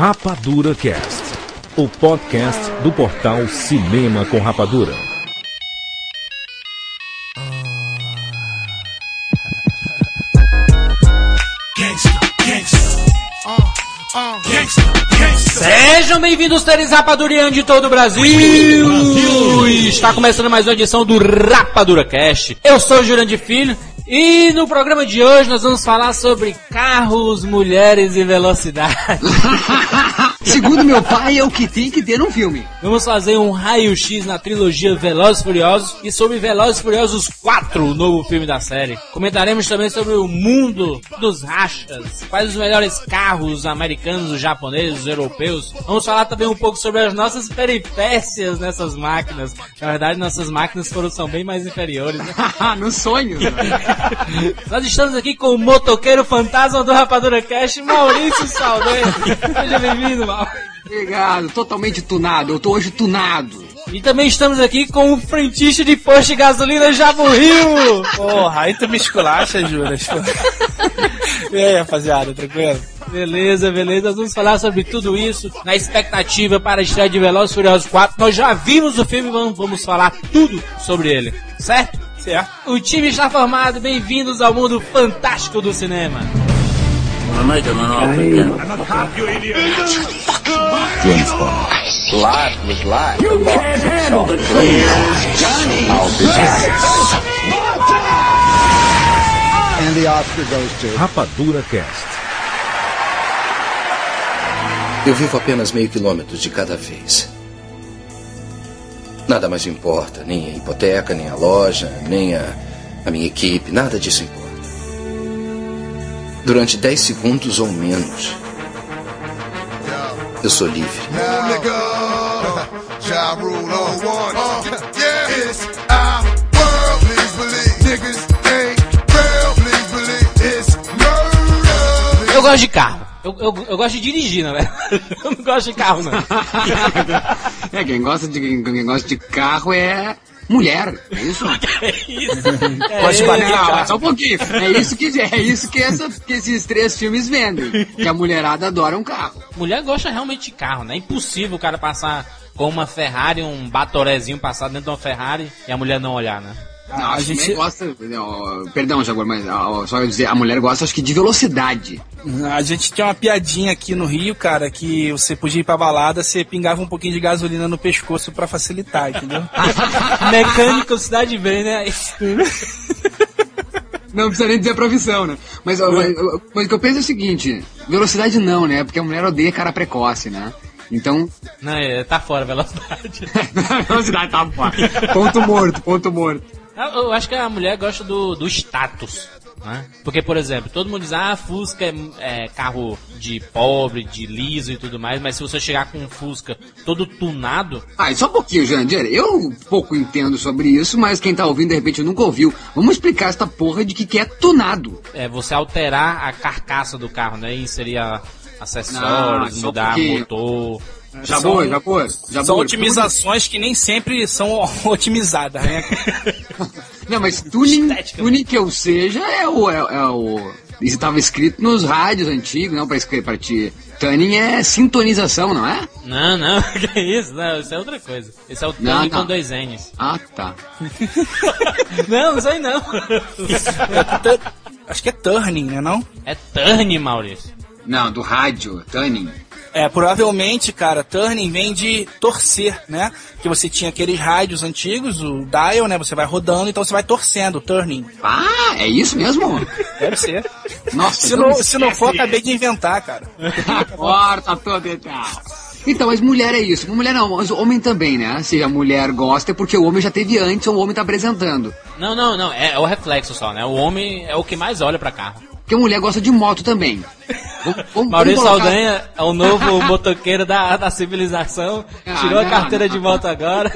Rapadura Cast, o podcast do portal Cinema com Rapadura. Sejam bem-vindos, seres rapadurianos de todo o Brasil. Está começando mais uma edição do Rapadura Cast. Eu sou o Jurandir Filho e no programa de hoje nós vamos falar sobre carros, mulheres e velocidade. Segundo meu pai, é o que tem que ter num filme. Vamos fazer um raio-x na trilogia Velozes e Furiosos e sobre Velozes e Furiosos 4, o novo filme da série. Comentaremos também sobre o mundo dos rachas, quais os melhores carros americanos, os japoneses, os europeus. Vamos falar também um pouco sobre as nossas peripécias nessas máquinas. Na verdade, nossas máquinas foram, são bem mais inferiores, né? no sonho. Nós estamos aqui com o motoqueiro fantasma do Rapadura Cash, Maurício Saldanha. Seja bem-vindo, Mal. Obrigado, totalmente tunado. Eu tô hoje tunado. E também estamos aqui com o frentista de posto de gasolina Jabo Rio. Porra, aí tu me esculacha, Juras. e aí, rapaziada, tranquilo? Beleza, beleza. Nós vamos falar sobre tudo isso na expectativa para a estreia de Velozes e Furiosos 4. Nós já vimos o filme e vamos, vamos falar tudo sobre ele, certo? Certo. O time está formado. Bem-vindos ao mundo fantástico do cinema. Rapadura Cast. Eu vivo apenas meio quilômetro de cada vez. Nada mais importa, nem a hipoteca, nem a loja, nem a, a minha equipe, nada disso importa. Durante 10 segundos ou menos, eu sou livre. Eu gosto de carro. Eu, eu, eu gosto de dirigir, né, velho? Eu não gosto de carro, não. É, quem gosta de, quem gosta de carro é mulher. É isso? É isso. Pode É, bater, Não, cara. só um pouquinho. É isso que, é isso que, essa, que esses três filmes vendem. Que a mulherada adora um carro. Mulher gosta realmente de carro, né? É impossível o cara passar com uma Ferrari, um batorezinho passar dentro de uma Ferrari e a mulher não olhar, né? Não, a a gente- gosta. perdão, Jaguar, mas só eu dizer, a mulher gosta, acho que, de velocidade. A gente tinha uma piadinha aqui no Rio, cara, que você podia ir pra balada, você pingava um pouquinho de gasolina no pescoço pra facilitar, entendeu? Mecânico cidade bem, né? Não precisa nem dizer a profissão, né? Mas, mas, mas o que eu penso é o seguinte: velocidade não, né? Porque a mulher odeia cara precoce, né? Então, Não, é, tá fora a velocidade. velocidade tá fora. Ponto morto, ponto morto. Eu eu acho que a mulher gosta do, do status. Né? Porque, por exemplo, todo mundo diz, ah, Fusca é, é carro de pobre, de liso e tudo mais, mas se você chegar com um Fusca todo tunado, Ah, só um pouquinho, Jandir. Eu pouco entendo sobre isso, mas quem tá ouvindo de repente nunca ouviu. Vamos explicar essa porra de que, que é tunado. é você alterar a carcaça do carro, né? Inserir a- acessórios, Não, mudar porque- motor. Já São- boa, já boa, já São boa. otimizações que nem sempre são otimizadas, né? Não, mas tuning, Estética. tuning que eu seja é o. É, é o isso estava escrito nos rádios antigos, não, pra escrever pra ti. Tuning é sintonização, não é? Não, não, que isso? Não, isso é outra coisa. Esse é o Não, Tony não. com dois N's. Ah, tá. Não, isso aí não. Tu- Acho que é turning, né não? É Turn, Maurício. Não, do rádio, tuning. É, provavelmente, cara, turning vem de torcer, né? Que você tinha aqueles rádios antigos, o dial, né? Você vai rodando, então você vai torcendo, turning. Ah, é isso mesmo? Deve ser. Nossa, Se então não, se não for, esquece. acabei de inventar, cara. Corta toda e tal. Então, mas mulher é isso. Mulher não, mas o homem também, né? Se a mulher gosta é porque o homem já teve antes ou o homem tá apresentando. Não, não, não. É, é o reflexo só, né? O homem é o que mais olha pra carro. Porque a mulher gosta de moto também. Vamos, vamos, Maurício colocar- Saldanha é o novo motoqueiro da, da civilização. Ah, Tirou a não, carteira não, de não. moto agora.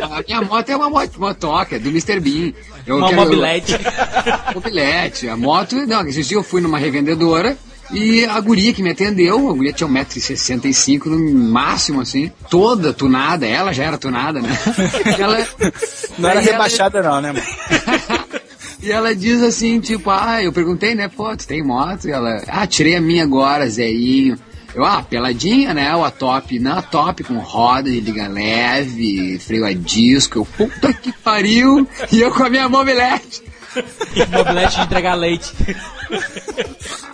A minha moto é uma moto, motoca, é do Mr. Bean. Eu Uma quero- mobilete. Mobilete. A moto, não, esses dias eu fui numa revendedora e a guria que me atendeu, a guria tinha 1,65m no máximo, assim, toda tunada, ela já era tunada, né? ela, Não era ela- rebaixada, não, né, mano? E ela diz assim, tipo, ah, eu perguntei, né, pô, tu tem moto? E ela, ah, tirei a minha agora, Zeinho. Eu, ah, peladinha, né? O a top, na top, com roda de liga leve, freio a disco. Eu, puta que pariu! E eu com a minha mobilete. Mobilete de entregar leite.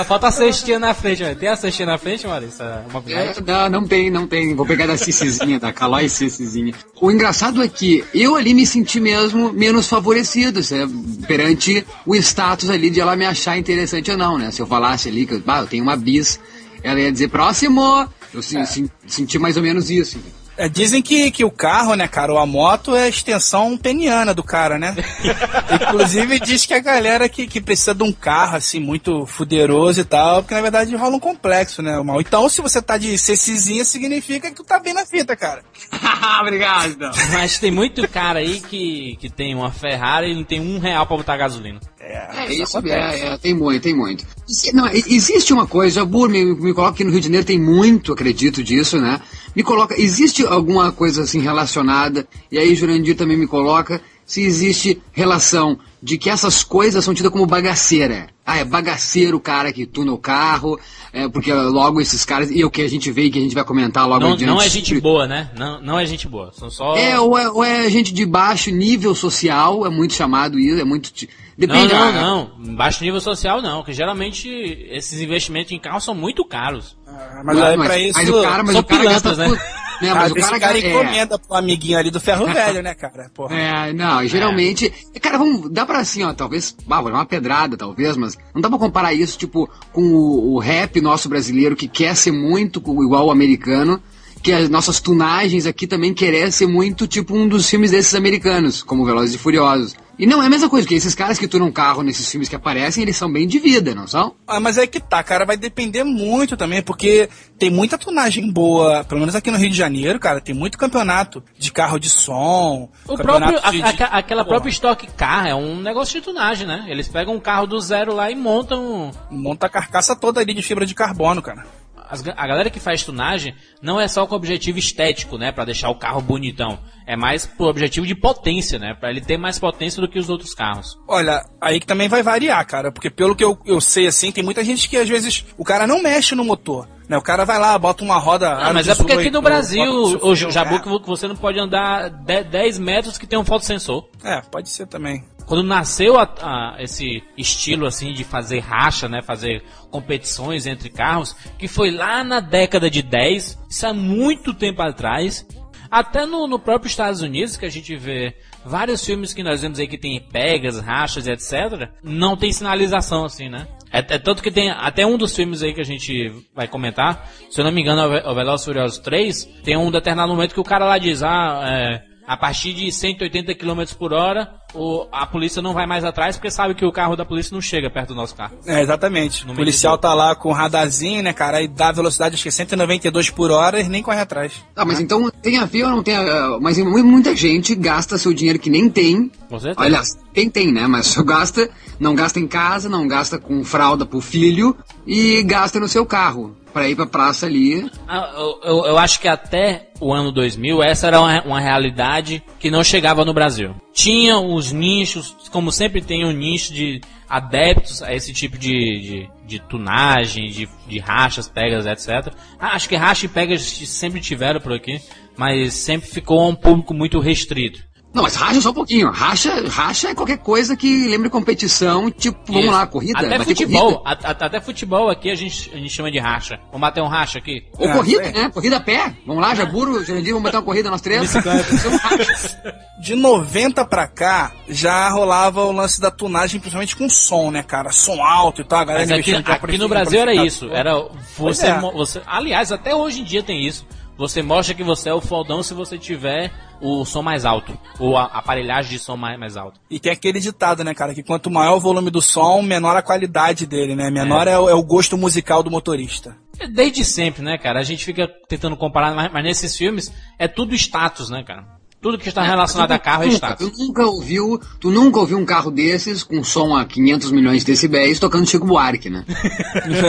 Só falta a cestinha na frente, velho. Tem a cestinha na frente, Maurício? A mobilete? É, não, não tem, não tem. Vou pegar da Cicizinha, da Calói Cicizinha. O engraçado é que eu ali me senti mesmo menos favorecido né, perante o status ali de ela me achar interessante ou não, né? Se eu falasse ali que eu, ah, eu tenho uma bis, ela ia dizer próximo. Eu se- senti mais ou menos isso. É, dizem que, que o carro, né, cara, ou a moto é a extensão peniana do cara, né? Inclusive diz que a galera que, que precisa de um carro, assim, muito fuderoso e tal, porque na verdade rola um complexo, né, mal. Então, se você tá de cecizinha, significa que tu tá bem na fita, cara. Obrigado. Não. Mas tem muito cara aí que, que tem uma Ferrari e não tem um real pra botar gasolina. É isso, é, é, tem muito, tem muito. Não, existe uma coisa, Bur, me, me coloca que no Rio de Janeiro tem muito, acredito disso, né? Me coloca, existe alguma coisa assim relacionada, e aí Jurandir também me coloca, se existe relação de que essas coisas são tidas como bagaceira. Ah, é bagaceiro o cara que tuna o carro, é, porque logo esses caras, e o que a gente vê e que a gente vai comentar logo Não, adiante. não é gente boa, né? Não, não é gente boa. São só. É, ou é, ou é gente de baixo nível social, é muito chamado isso, é muito... Não, Depende não, ah, não. Baixo nível social não, que geralmente esses investimentos em carro são muito caros. Mas Não, mas- pra isso. mas o cara, mas são o cara pilantras, gasta né? Né, Ah, mas o cara, cara, é, encomenda pro amiguinho ali do ferro velho, né, cara? Porra. é, não, geralmente, cara, vamos, dá pra assim, ó, talvez, ah, vou dar uma pedrada, talvez, mas não dá pra comparar isso, tipo, com o, o rap nosso brasileiro que quer ser muito igual o americano, que as nossas tunagens aqui também querem ser muito tipo um dos filmes desses americanos, como Velozes e Furiosos. E não é a mesma coisa, porque esses caras que tunam carro nesses filmes que aparecem, eles são bem de vida, não são? Ah, mas é que tá, cara, vai depender muito também, porque tem muita tunagem boa, pelo menos aqui no Rio de Janeiro, cara, tem muito campeonato de carro de som. O próprio, a- de- a- de- aquela Porra, própria estoque car é um negócio de tunagem, né? Eles pegam um carro do zero lá e montam. Monta a carcaça toda ali de fibra de carbono, cara. A galera que faz tunagem não é só com objetivo estético, né? Pra deixar o carro bonitão. É mais por objetivo de potência, né? Pra ele ter mais potência do que os outros carros. Olha, aí que também vai variar, cara, porque pelo que eu, eu sei, assim, tem muita gente que às vezes o cara não mexe no motor, né? O cara vai lá, bota uma roda. Ah, mas é porque aqui 18, no Brasil, o Jabu, que você não pode andar de- 10 metros que tem um fotossensor. É, pode ser também. Quando nasceu a- a- esse estilo assim de fazer racha, né, fazer competições entre carros, que foi lá na década de 10, isso há muito tempo atrás. Até no, no próprio Estados Unidos, que a gente vê vários filmes que nós vemos aí que tem pegas, rachas etc, não tem sinalização assim, né? É, é tanto que tem até um dos filmes aí que a gente vai comentar, se eu não me engano, é o Ve- o Velozes Furiosos 3, tem um determinado momento que o cara lá diz, ah, é, a partir de 180 km por hora, o- a polícia não vai mais atrás porque sabe que o carro da polícia não chega perto do nosso carro. É, exatamente. No o policial tá lá com o radarzinho, né, cara, e dá velocidade, acho que é 192 por hora e nem corre atrás. Ah, mas então tem a ver ou não tem a... Mas mu- muita gente gasta seu dinheiro que nem tem. Com certeza. Aliás, tem, tem, né? Mas só gasta, não gasta em casa, não gasta com fralda pro filho e gasta no seu carro. Pra ir pra praça ali. Ah, Eu, eu- eu acho que até o ano 2000 essa era uma, uma realidade que não chegava no Brasil. Tinha os nichos, como sempre tem um nicho de adeptos a esse tipo de, de, de tunagem, de, de rachas, pegas, etc. Ah, acho que racha e pegas sempre tiveram por aqui, mas sempre ficou um público muito restrito. Não, mas racha só um pouquinho. Racha, racha é qualquer coisa que lembre competição, tipo, vamos Isso. lá, corrida. Até futebol, corrida. a- a- até futebol aqui a gente, a gente chama de racha. Vamos bater um racha aqui? Ou É, corrida, é. né? Corrida a pé. Vamos lá, Jaburo, Jurandir, vamos bater uma corrida nós três. De 90 pra cá, já rolava o lance da tunagem, principalmente com som, né, cara? Som alto e tal, a galera Mas aqui, aqui no Brasil era isso. Era você, é. você. Aliás, até hoje em dia tem isso. Você mostra que você é o fodão se você tiver o som mais alto. Ou a aparelhagem de som mais, mais alto. E tem aquele ditado, né, cara, que quanto maior o volume do som, menor a qualidade dele, né? Menor é, o, é o gosto musical do motorista. Desde sempre, né, cara? A gente fica tentando comparar, mas, mas nesses filmes é tudo status, né, cara? Tudo que está relacionado a carro é status. tu nunca ouviu, tu nunca ouviu um carro desses com som a 500 milhões de decibéis tocando Chico Buarque, né?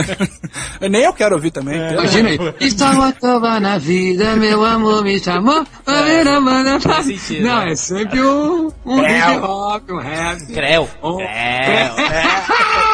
Nem eu quero ouvir também. É. Imagina aí. Estava à toa na vida, meu amor me chamou. fa- Faz sentido, Não, né? é sempre um, um Creu. hip hop, um rap. Creu. Oh, Creu.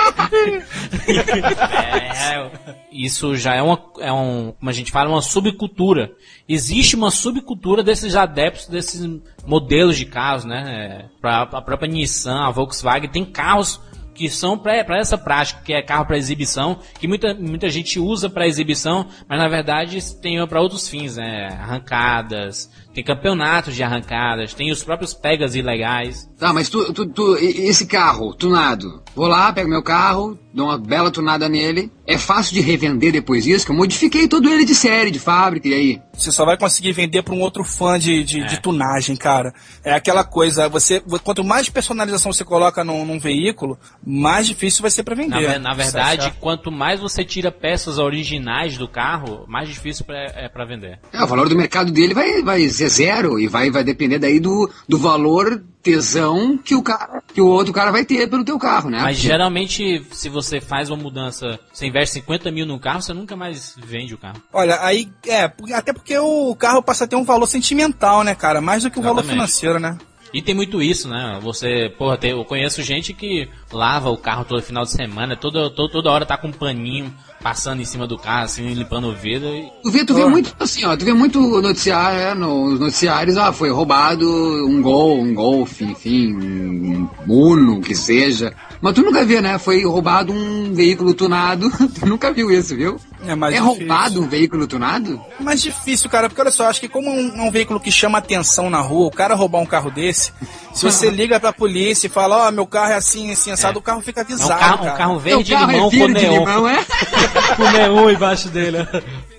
É, isso já é uma, é um, como a gente fala, uma subcultura. Existe uma subcultura desses adeptos, desses modelos de carros, né? É, pra, a própria Nissan, a Volkswagen, tem carros que são para essa prática, que é carro para exibição, que muita, muita gente usa para exibição, mas na verdade tem para outros fins, né? Arrancadas, tem campeonatos de arrancadas, tem os próprios pegas ilegais. Tá, mas tu, tu, tu, esse carro tunado, vou lá, pego meu carro, dou uma bela tunada nele. É fácil de revender depois disso, que eu modifiquei todo ele de série, de fábrica, e aí? Você só vai conseguir vender para um outro fã de, de, de tunagem, cara. É aquela coisa, você quanto mais personalização você coloca num, num veículo, mais difícil vai ser para Na, vender. ve- na verdade, quanto mais você tira peças originais do carro, mais difícil pra, é para vender. É, o valor do mercado dele vai, vai ser zero, e vai, vai depender daí do, do valor tesão que o cara, que o outro cara vai ter pelo teu carro, né? Mas geralmente, se você faz uma mudança, você investe 50 mil no carro, você nunca mais vende o carro. Olha, aí, é, até porque o carro passa a ter um valor sentimental, né, cara? Mais do que o valor financeiro, né? E tem muito isso, né? Você, porra, tem- eu conheço gente que lava o carro todo final de semana, toda, toda, toda hora tá com um paninho passando em cima do carro, assim, limpando o vidro. E... Tu vê, tu vê muito assim, ó, tu vê muito noticiário, é, nos noticiários, ah, foi roubado um gol, um golfe, enfim, um Uno, que seja. Mas tu nunca vê, né? Foi roubado um veículo tunado. tu nunca viu isso, viu? É mais é difícil. roubado um veículo tunado? Mais difícil, cara, porque olha só, acho que como é um, é um veículo que chama atenção na rua, o cara roubar um carro desse, se você liga pra polícia e fala, ó, meu carro é assim, assim, assado, o carro fica É um avisado, carro, um cara. carro verde Teu carro limão é com verde neon. limão, é? com neon embaixo dele.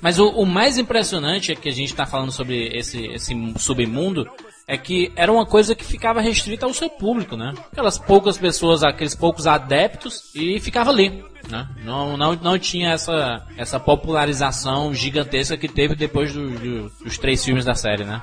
Mas o, o mais impressionante é que a gente tá falando sobre esse, esse submundo é que era uma coisa que ficava restrita ao seu público, né? Aquelas poucas pessoas, aqueles poucos adeptos e ficava ali, né? Não, não, não tinha essa, essa popularização gigantesca que teve depois do- do- dos três filmes da série, né?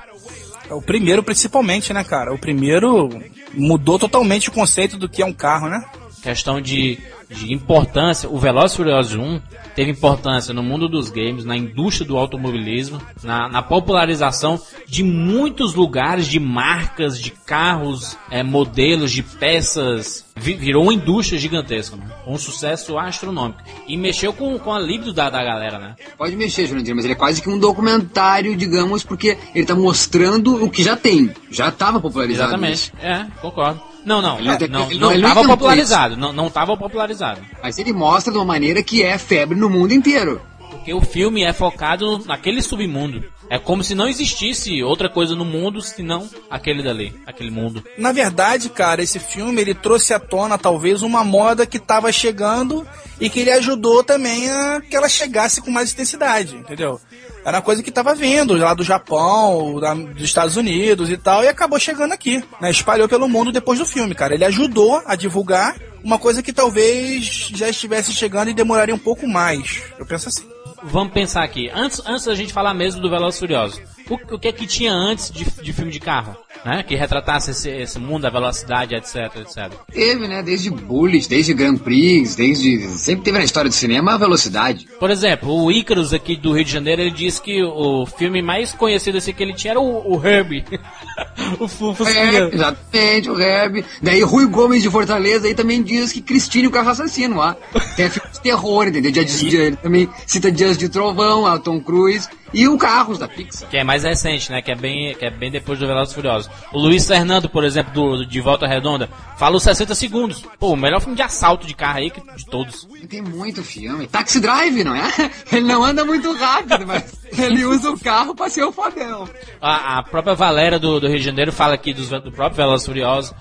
O primeiro, principalmente, né, cara? O primeiro mudou totalmente o conceito do que é um carro, né? Questão de, de importância, o Velozes e Furiosos 1 teve importância no mundo dos games, na indústria do automobilismo, na, na popularização de muitos lugares, de marcas, de carros, eh, modelos, de peças. Vi- virou uma indústria gigantesca, né? um sucesso astronômico. E mexeu com, com a libido da, da galera, né? Pode mexer, Jurandir, mas ele é quase que um documentário, digamos, porque ele tá mostrando o que já tem. Já tava popularizado. Exatamente. É, concordo. Não, não, Ele não não, ele não, não- ele não tava inventou popularizado. Não, não tava popularizado. Mas ele mostra de uma maneira que é febre no mundo inteiro. Porque o filme é focado naquele submundo. É como se não existisse outra coisa no mundo senão aquele dali, aquele mundo. Na verdade, cara, esse filme ele trouxe à tona talvez uma moda que tava chegando e que ele ajudou também a que ela chegasse com mais intensidade, entendeu? Era uma coisa que tava vindo lá do Japão, da- dos Estados Unidos e tal, e acabou chegando aqui, né? Espalhou pelo mundo depois do filme, cara. Ele ajudou a divulgar uma coisa que talvez já estivesse chegando e demoraria um pouco mais. Eu penso assim. Vamos pensar aqui. Antes, antes da gente falar mesmo do Velozes Furiosos. O, o que é que tinha antes de, de filme de carro? Né? Que retratasse esse, esse mundo, a velocidade, etc, etc. Teve, né? Desde Bullet, desde Grand Prix, desde. Sempre teve na história do cinema a velocidade. Por exemplo, o Icarus aqui do Rio de Janeiro, ele disse que o filme mais conhecido assim que ele tinha era o, o Herbie. o Fu- É, Fusquinha. exatamente, o Herb. Daí Rui Gomes de Fortaleza aí também diz que Cristine o carro assassino lá. Tem filme de terror, entendeu? Dia de, ele também cita Dias de Trovão, lá, Tom Cruise. E o Carros da Pixar. Que é mais recente, né? Que é bem, que é bem depois do Velozes Furiosos. O Luiz Fernando, por exemplo, do, do De Volta Redonda, fala os 60 segundos. Pô, o melhor filme de assalto de carro aí que de todos. Tem muito filme. Taxi Drive, não é? Ele não anda muito rápido, mas ele usa o carro pra ser o fodão. A, a própria Valéria do, do Rio de Janeiro fala aqui dos, do próprio Velozes Furiosos.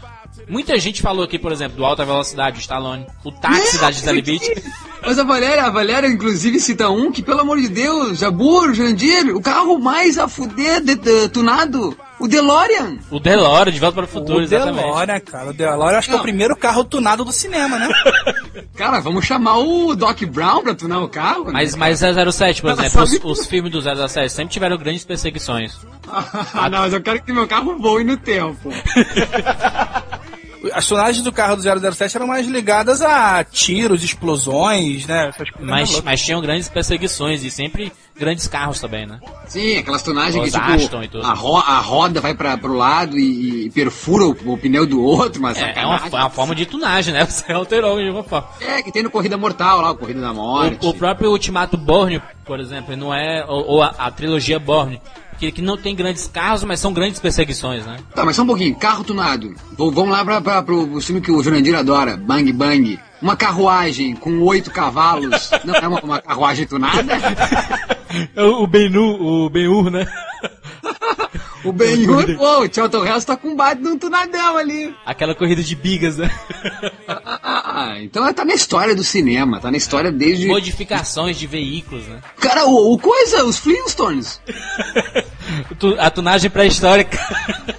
Muita gente falou aqui, por exemplo, do Alta Velocidade, o Stallone. O táxi da Gisele Beach. Mas a Valéria, a Valéria, inclusive, cita um que, pelo amor de Deus, Jabur, Jandir, o carro mais a fuder de, de- tunado, o DeLorean. O DeLorean, De Volta para o Futuro, o exatamente. DeLorean, cara. O DeLorean acho que é o Não. primeiro carro tunado do cinema, né? Cara, vamos chamar o Doc Brown pra tunar o carro? né? Mas, mas 007, por Ela exemplo, os, os filmes do 007 sempre tiveram grandes perseguições. ah, não, mas eu quero que meu carro voe no tempo. As tonagens do carro do 007 eram mais ligadas a tiros, explosões, né? Mas, mas tinham grandes perseguições e sempre grandes carros também, né? Sim, aquelas tonagens Os que Aston e tipo, tudo. a, ro a roda vai pra, pro lado e, e perfura o, o pneu do outro, mas É, é uma, é uma forma de tunagem, né? Você alterou de uma forma. É, que tem no Corrida Mortal lá, o Corrida da Morte. O, o próprio Ultimato Borne, por exemplo, não é. Ou, ou a, a trilogia Borne, que, que não tem grandes carros, mas são grandes perseguições, né? Tá, mas só um pouquinho, carro tunado. Vamos lá pra, pra, pro filme que o Jurandir adora, Bang Bang. Uma carruagem com oito cavalos. Não é uma, uma carruagem tunada? o, o Ben-Hur, o Ben-Hur, né? O Ben-Hur, pô, o Charlton Heston tá com bate num tunadão ali. Aquela corrida de bigas, né? Ah, então tá na história do cinema, tá na história desde... Modificações de veículos, né? Cara, o, o coisa, os Flintstones. A tunagem pré-histórica.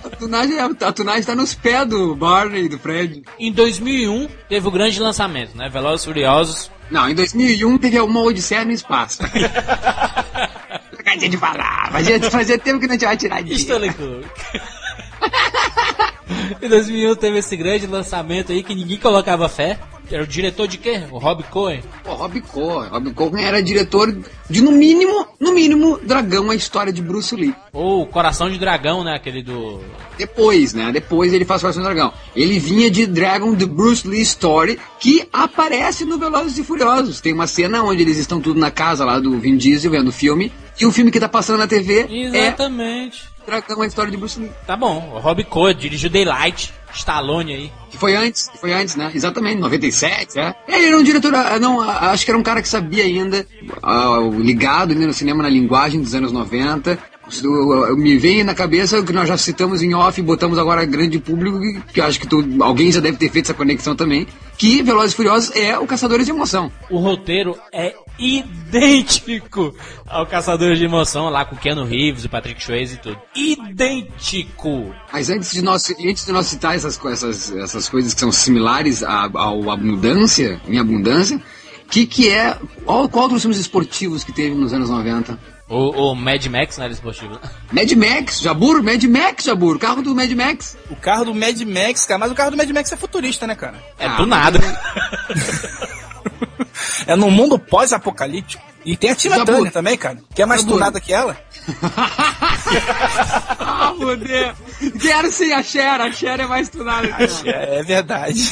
A tunagem, a tunagem tá nos pés do Barney e do Fred. Em 2001, teve o grande lançamento, né? Velozes e Furiosos. Não, em 2001 teve uma Odisseia no espaço. Acabei de falar, fazia, fazia tempo que não tinha tirar de Stanley Kubrick. em 2001 teve esse grande lançamento aí que ninguém colocava fé. Era o diretor de quê? O Rob Cohen. Pô, Rob Cohen. Rob Cohen era diretor de, no mínimo, no mínimo, Dragão, a história de Bruce Lee. Ou Coração de Dragão, né? Aquele do... Depois, né? Depois ele faz Coração do Dragão. Ele vinha de Dragon, The Bruce Lee Story, que aparece no Velozes e Furiosos. Tem uma cena onde eles estão tudo na casa lá do Vin Diesel vendo o filme. E o filme que tá passando na TV Exatamente. é Dragão, a história de Bruce Lee. Tá bom, o Rob Cohen dirigiu Daylight, Stallone aí. Que foi antes, que foi antes, né? Exatamente, 97, é. Ele era um diretor, ah, não, ah, acho que era um cara que sabia ainda, ah, ligado ainda no cinema, na linguagem dos anos 90. Me vem na cabeça o que nós já citamos em off e botamos agora grande público, que, acho que tu- alguém já deve ter feito essa conexão também, que Velozes e Furiosos é o Caçadores de Emoção. O roteiro é idêntico ao Caçadores de Emoção, lá com Keanu Reeves, o Patrick Swayze e tudo. Idêntico! Mas antes de nós, antes de nós citar essas, essas, essas coisas que são similares à, ao abundância, em abundância, que que é, qual, qual dos filmes esportivos que teve nos anos 90? O, o Mad Max na área esportiva. Mad Max, Jabur, Mad Max, Jabur, o carro do Mad Max. O carro do Mad Max, cara, mas o carro do Mad Max é futurista, né, cara? É Ah, do nada. É num mundo pós-apocalíptico. E tem a Tina. Turner também, cara, que é mais tunada que ela. ah, foder. Quero sim a Cher, a Cher é mais tunada que ela. É verdade.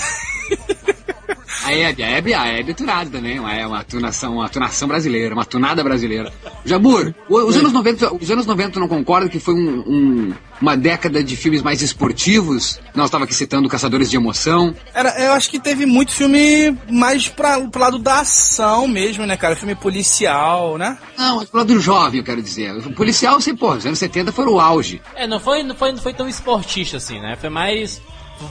A Hebe, a Hebe, a Hebe é tunada também, uma- é uma tunação, uma tunação brasileira, uma tunada brasileira. Jabur, os anos 90, os anos 90 tu não concorda que foi um- um- uma década de filmes mais esportivos? Nós estava aqui citando Caçadores de Emoção. Era, eu acho que teve muito filme mais pra, pro lado da ação mesmo, né, cara? Filme policial, né? Não, mas pro lado jovem, eu quero dizer. O policial, sei, pô, os anos 70 foram o auge. É, não foi, não foi, não foi tão esportista assim, né? Foi mais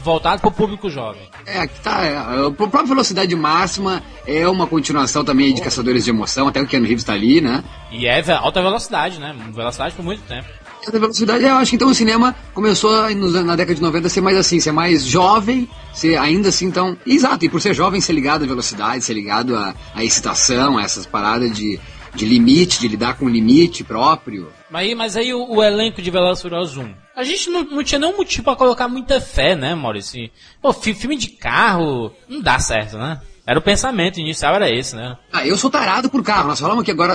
voltado pro público jovem. É, aqui tá. É, a própria Velocidade Máxima é uma continuação também de Caçadores de Emoção, até o Keanu Reeves tá ali, né? E é alta velocidade, né? Velocidade por muito tempo. A velocidade, eu acho que então o cinema começou na década de 90 a ser mais assim, ser mais jovem, ser ainda assim, então. Exato, e por ser jovem, ser ligado à velocidade, ser ligado à, à excitação, a essas paradas de, de limite, de lidar com o limite próprio. Mas aí, mas aí o, o elenco de e Furiosos 1. A gente não, não tinha nenhum motivo pra colocar muita fé, né, Maurício? Pô, fi- filme de carro não dá certo, né? Era o pensamento inicial, era esse, né? Ah, eu sou tarado por carro. Nós falamos aqui agora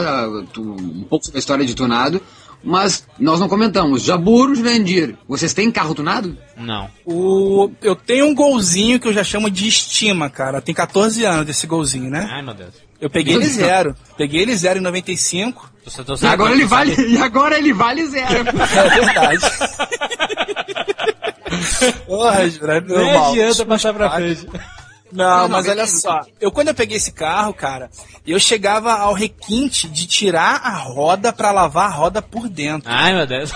tu- um pouco sobre a história de tunado, mas nós não comentamos. Jabur, Jurandir, vocês têm carro tunado? Não. O, eu tenho um golzinho que eu já chamo de estima, cara. Tem 14 anos desse golzinho, né? Ai, meu Deus. Eu peguei ele zero. Peguei ele zero em 95. Tô, tô, E agora ele vale, e agora ele vale zero. É verdade. Porra, Jura, Nem normal. adianta passar pra frente. Não, Não, mas não, olha só. Eu quando eu peguei esse carro, cara, eu chegava ao requinte de tirar a roda pra lavar a roda por dentro. Ai, meu Deus.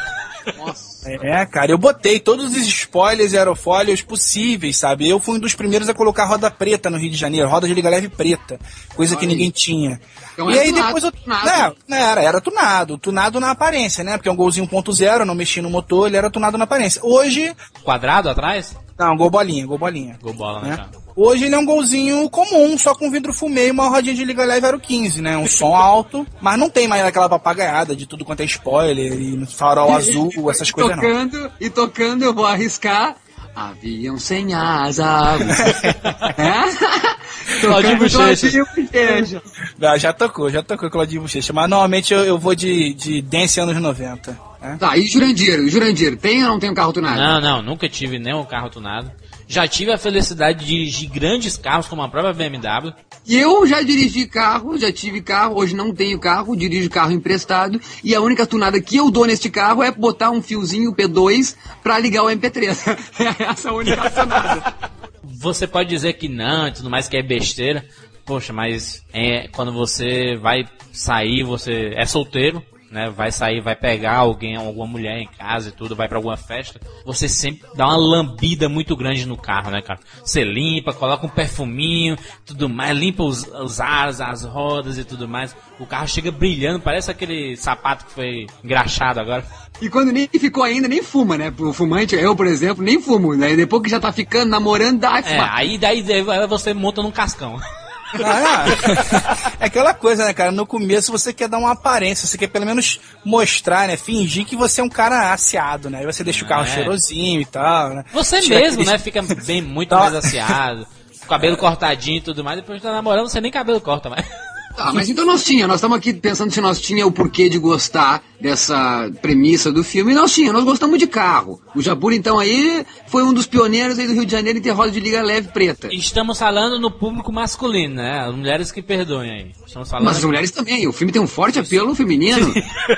É, cara, eu botei todos os spoilers e aerofólios possíveis, sabe? Eu fui um dos primeiros a colocar roda preta no Rio de Janeiro, roda de liga leve preta, coisa que aí. ninguém tinha. Então e era aí tunado, depois eu. tunado. É, não era, era tunado. Tunado na aparência, né? Porque é um golzinho 1.0, não mexi no motor, ele era tunado na aparência. Hoje. Quadrado atrás? Não, gol bolinha, gol bolinha. Gol bola, né, né? Hoje ele é um golzinho comum, só com vidro fumê e uma rodinha de liga leve aro 15, né? Um som alto, mas não tem mais aquela papagaiada de tudo quanto é spoiler e farol azul, essas coisas não. tocando, e tocando, eu vou arriscar. Avião sem asas. é? Claudinho Bochecha. Claudinho Bochecha. Já tocou, já tocou Claudinho Bochecha. Mas normalmente eu, eu vou de, de Dance anos 90. né? Tá, e Jurandir? Jurandir, tem ou não tem um carro tunado? Não, não, nunca tive nenhum carro tunado. Já tive a felicidade de dirigir grandes carros como a própria BMW. E eu já dirigi carro, já tive carro, hoje não tenho carro, dirijo carro emprestado. E a única tunada que eu dou neste carro é botar um fiozinho P2 pra ligar o MP3. É essa a única tunada. Você pode dizer que não e tudo mais, que é besteira. Poxa, mas é, quando você vai sair, você é solteiro, né? Vai sair, vai pegar alguém, alguma mulher em casa e tudo, vai pra alguma festa. Você sempre dá uma lambida muito grande no carro, né, cara? Você limpa, coloca um perfuminho, tudo mais, limpa os, os aros, as rodas e tudo mais. O carro chega brilhando, parece aquele sapato que foi engraxado agora. E quando nem ficou ainda, nem fuma, né? O fumante, eu, por exemplo, nem fumo. Né? Depois que já tá ficando, namorando, dá É, aí daí, daí você monta num cascão. Ah, é aquela coisa, né, cara? No começo você quer dar uma aparência, você quer pelo menos mostrar, né? Fingir que você é um cara aciado, né? Aí você deixa o carro É. cheirosinho e tal, né? Você Tira mesmo, aquele- né? Fica bem muito Tá. mais aciado. Cabelo cortadinho e tudo mais. Depois de tá namorando, você nem cabelo corta mais. Tá, mas então nós tinha, nós estamos aqui pensando se nós tinha o porquê de gostar dessa premissa do filme, e nós tinha, nós gostamos de carro. O Jabur, então, aí foi um dos pioneiros aí do Rio de Janeiro em ter roda de liga leve preta. Estamos falando no público masculino, né? As mulheres que perdoem aí. Estamos falando. Mas as mulheres também, o filme tem um forte apelo feminino.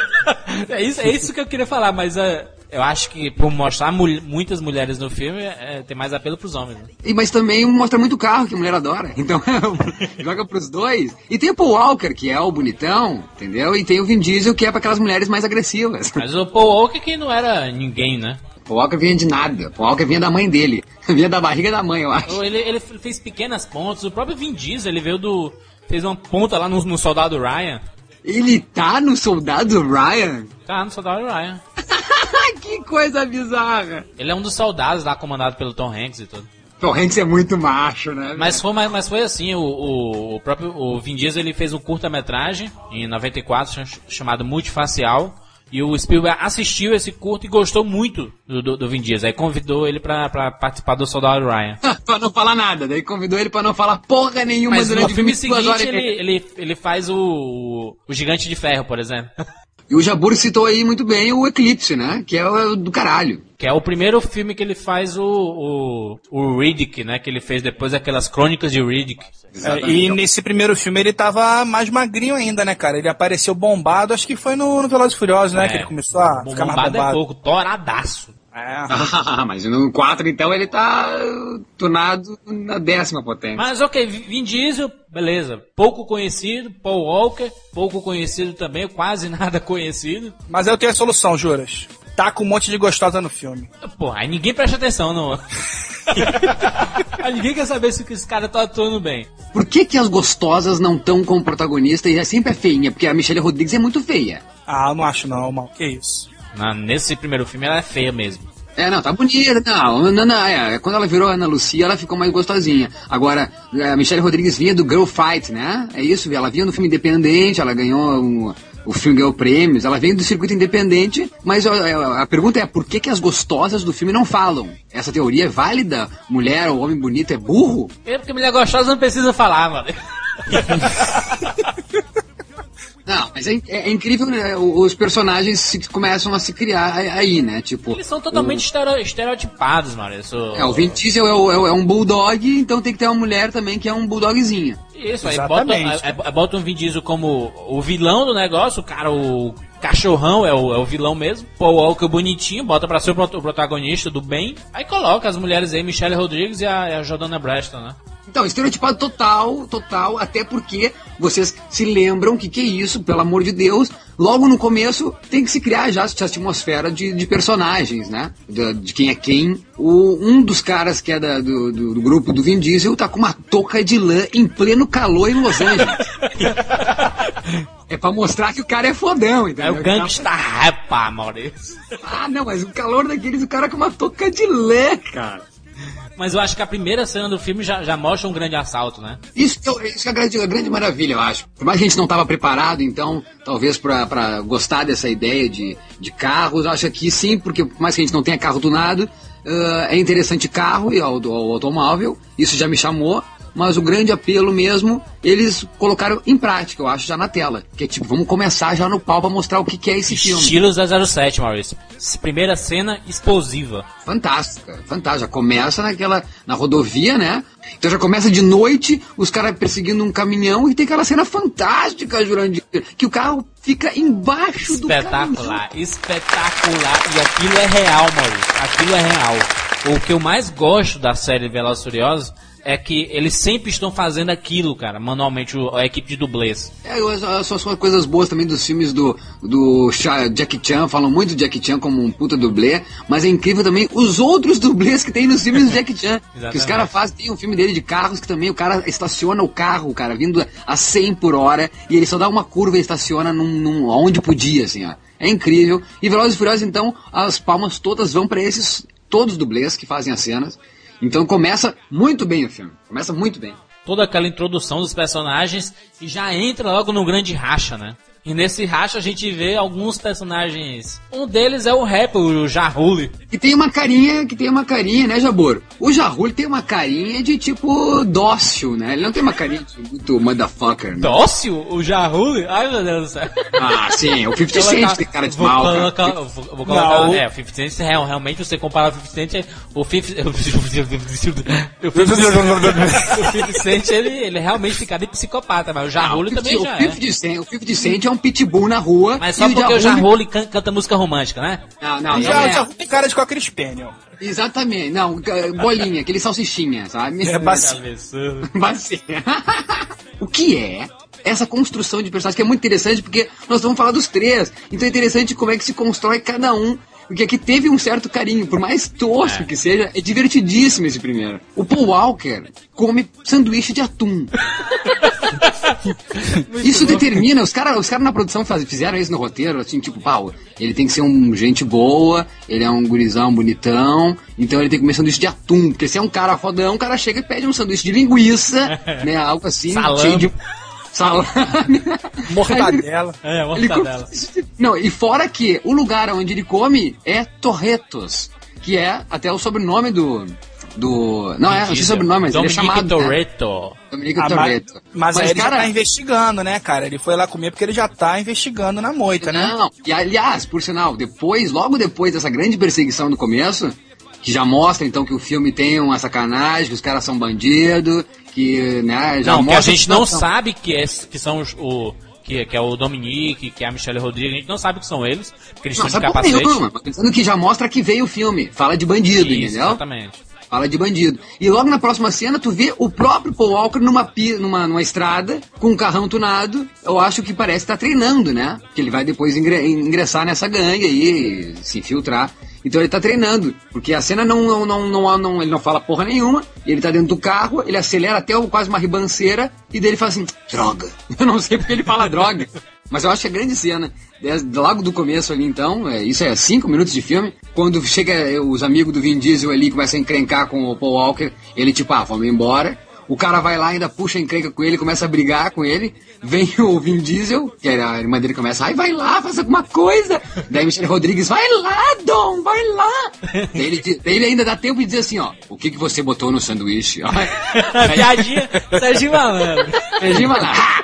é, isso, é isso que eu queria falar, mas é, eu acho que por mostrar muitas mulheres no filme, é, tem mais apelo pros homens. Né? E, mas também mostra muito carro, que a mulher adora. Então, joga pros dois. E tem o Paul Walker, que é o bonitão, entendeu? E tem o Vin Diesel, que é pra aquelas mulheres mais agressivas. Mas o Paul Walker que não era ninguém, né? Paul Walker vinha de nada. Paul Walker vinha da mãe dele. Vinha da barriga da mãe, eu acho. Ele, ele fez pequenas pontas. O próprio Vin Diesel, ele veio do... Fez uma ponta lá no, no Soldado Ryan. Ele tá no Soldado Ryan? Tá, no Soldado Ryan. que coisa bizarra. Ele é um dos soldados lá comandado pelo Tom Hanks e tudo. Tom Hanks é muito macho, né? Mas foi, mas, mas foi assim, o, o, o próprio o Vin Diesel ele fez um curta-metragem em 94 ch- chamado Multifacial. E o Spielberg assistiu esse curto e gostou muito do, do, do Vin Diesel. Aí convidou ele pra, pra participar do Soldado Ryan. pra não falar nada. Daí convidou ele pra não falar porra nenhuma Mas no durante filme 22 horas. seguinte ele, ele, ele faz o, o Gigante de Ferro, por exemplo. E o Jabur citou aí muito bem o Eclipse, né? Que é o do caralho. Que é o primeiro filme que ele faz o, o, o Riddick, né? Que ele fez depois aquelas crônicas de Riddick. É, e nesse primeiro filme ele tava mais magrinho ainda, né, cara? Ele apareceu bombado, acho que foi no, no Velozes e Furiosos, né? É, que ele começou a ficar mais bombado é pouco, toradaço. É. Ah, mas no 4 então ele tá uh, tunado na décima potência. Mas ok, Vin Diesel, beleza. Pouco conhecido, Paul Walker, pouco conhecido também, quase nada conhecido. Mas eu tenho a solução, juras. Tá com um monte de gostosa no filme. Porra, aí ninguém presta atenção, não. aí ninguém quer saber se esse cara tá atuando bem. Por que que as gostosas não estão como protagonista e é sempre é feinha? Porque a Michelle Rodrigues é muito feia. Ah, eu não acho não, mal. Que isso? Na- nesse primeiro filme ela é feia mesmo. É, não, tá bonita, não, não, não, é, quando ela virou Ana Lucia, ela ficou mais gostosinha. Agora, a Michelle Rodrigues vinha do Girl Fight, né? É isso, ela vinha do filme independente, ela ganhou um, o filme ganhou prêmios, ela veio do circuito independente, mas a, a pergunta é por que, que as gostosas do filme não falam? Essa teoria é válida? Mulher ou homem bonito é burro? É porque mulher gostosa não precisa falar, mano. Não, mas é, in- é incrível, né? O- Os personagens se, começam a se criar aí, né? Tipo. Eles são totalmente estero- estereotipados, mano. Isso, É, o Vin Diesel é, o- é o- é um bulldog, então tem que ter uma mulher também que é um bulldogzinho. Isso, aí bota, Exatamente. aí- aí bota um Vin Diesel como o vilão do negócio, o cara, o cachorrão é o, é o vilão mesmo. Paul Walker bonitinho, bota pra ser o prot- o protagonista do bem. Aí coloca as mulheres aí, Michelle Rodrigues e a, a Jordana Brewster, né? Então, estereotipado total, total, até porque vocês se lembram que que é isso, pelo amor de Deus, logo no começo tem que se criar já essa atmosfera de, de personagens, né? De, de quem é quem. O, um dos caras que é da- do, do- do grupo do Vin Diesel tá com uma touca de lã em pleno calor em Los Angeles. é pra mostrar que o cara é fodão, É entendeu? o gangsta rapa, Maurício. Ah, não, mas o calor daqueles, o cara com uma touca de lã, cara. Mas eu acho que a primeira cena do filme já, já mostra um grande assalto, né? Isso, é- isso é a grande, a grande maravilha, eu acho. Por mais que a gente não estava preparado, então, talvez para gostar dessa ideia de, de carros, eu acho que sim, porque por mais que a gente não tenha carro tunado, ah, é interessante carro e o automóvel, isso já me chamou, mas o grande apelo mesmo, eles colocaram em prática, eu acho, já na tela. Que é tipo, vamos começar já no pau pra mostrar o que, que é esse filme. Estilo 007, Maurício. Primeira cena explosiva. Fantástica, fantástica. Começa naquela, na rodovia, né? Então já começa de noite, os caras perseguindo um caminhão e tem aquela cena fantástica, Jurandir, que o carro fica embaixo do caminhão. Espetacular, espetacular. E aquilo é real, Maurício. Aquilo é real. O que eu mais gosto da série Velozes e Furiosos é que eles sempre estão fazendo aquilo, cara, manualmente, a equipe de dublês. É, só são coisas boas também dos filmes do, do Jackie Chan, falam muito de Jackie Chan como um puta dublê, mas é incrível também os outros dublês que tem nos filmes do Jackie Chan. que os caras fazem, tem um filme dele de carros que também o cara estaciona o carro, cara, vindo a 100 por hora, e ele só dá uma curva e estaciona num, num, onde podia, assim, ó. É incrível. E Velozes e Furiosos, então, as palmas todas vão pra esses, todos os dublês que fazem as cenas. Então começa muito bem o filme. Começa muito bem. Toda aquela introdução dos personagens e já entra logo no grande racha, né? E nesse racha a gente vê alguns personagens. Um deles é o rapper, o Jarruli. Que tem uma carinha, que tem uma carinha, né, Jabor? O Jahul tem uma carinha de tipo dócil, né? Ele não tem uma carinha de muito motherfucker, né? Dócil? O Jarruli? Ai meu Deus do céu. Ah, sim, o 50 Cent tem cara de vou mal, cara. colocar, vou, vou colocar, Não. é, o 50 Cent, real- realmente você comparar o 50 Cent, o 50, o 50 Cent, ele, ele realmente fica de psicopata, mas o Ah, 50 também já o é. 50 Cent, o 50 Cent é um pitbull na rua. Mas só e porque o Jahul- Jarruli can- canta música romântica, né? Não, não, não Já, é. já tem cara de Cocker Spaniel. Exatamente. Não, bolinha, aquele salsichinha, sabe? É bacia. Bacia. o que é essa construção de personagens que é muito interessante porque nós vamos falar dos três. Então é interessante como é que se constrói cada um. Porque aqui teve um certo carinho, por mais tosco que seja, é divertidíssimo esse primeiro. O Paul Walker come sanduíche de atum. isso determina, os caras os cara na produção faz- fizeram isso no roteiro, assim, tipo, pau, ele tem que ser um gente boa, ele é um gurizão bonitão, então ele tem que comer sanduíche de atum, porque se é um cara fodão, o cara chega e pede um sanduíche de linguiça, né, algo assim, Salame. cheio de salame. Mortadela. É, Ele mortadela. come- Não, e fora que o lugar onde ele come é Torretos, que é até o sobrenome do. Do não é, não sei o sobrenome, mas ele é Dominique chamado. né? Toretto. Dominique Ah, Torreto. mas, mas aí ele cara, já tá investigando, né, cara? Ele foi lá comer porque ele já tá investigando na moita, né? Não, e aliás, por sinal, depois, logo depois dessa grande perseguição do começo, que já mostra então que o filme tem uma sacanagem, que os caras são bandidos, que, né, já Não, que a mostra gente não são- sabe que, é, que são os, o. Que, que é o Dominique, que é a Michelle Rodrigues, a gente não sabe que são eles, porque eles Não, estão de capacete. nenhuma, pensando que já mostra que veio o filme, fala de bandido, Isso, entendeu? exatamente. Fala de bandido. E logo na próxima cena, tu vê o próprio Paul Walker numa, numa, numa estrada, com um carrão tunado. Eu acho que parece estar treinando, né? Que ele vai depois ingre- ingressar nessa gangue aí, e se infiltrar. Então ele tá treinando, porque a cena não, não, não, não, não- ele não fala porra nenhuma, ele tá dentro do carro, ele acelera até quase uma ribanceira, e daí ele fala assim, droga. Eu não sei porque ele fala droga, mas eu acho que a grande cena, desde- logo do começo ali então, é, isso é cinco minutos de filme, quando chega é, os amigos do Vin Diesel ali, começam a encrencar com o Paul Walker, ele tipo, ah, vamos embora, o cara vai lá, ainda puxa a encrenca com ele, começa a brigar com ele. Vem o Vin Diesel, que a irmã dele, começa, ai, vai lá, faz alguma coisa. Daí Michele Rodrigues, vai lá, Dom, vai lá. daí, ele, ele ainda dá tempo de dizer assim, ó, o que que você botou no sanduíche? Piadinha, Serginho Malandro. Serginho vai lá. "Ah!"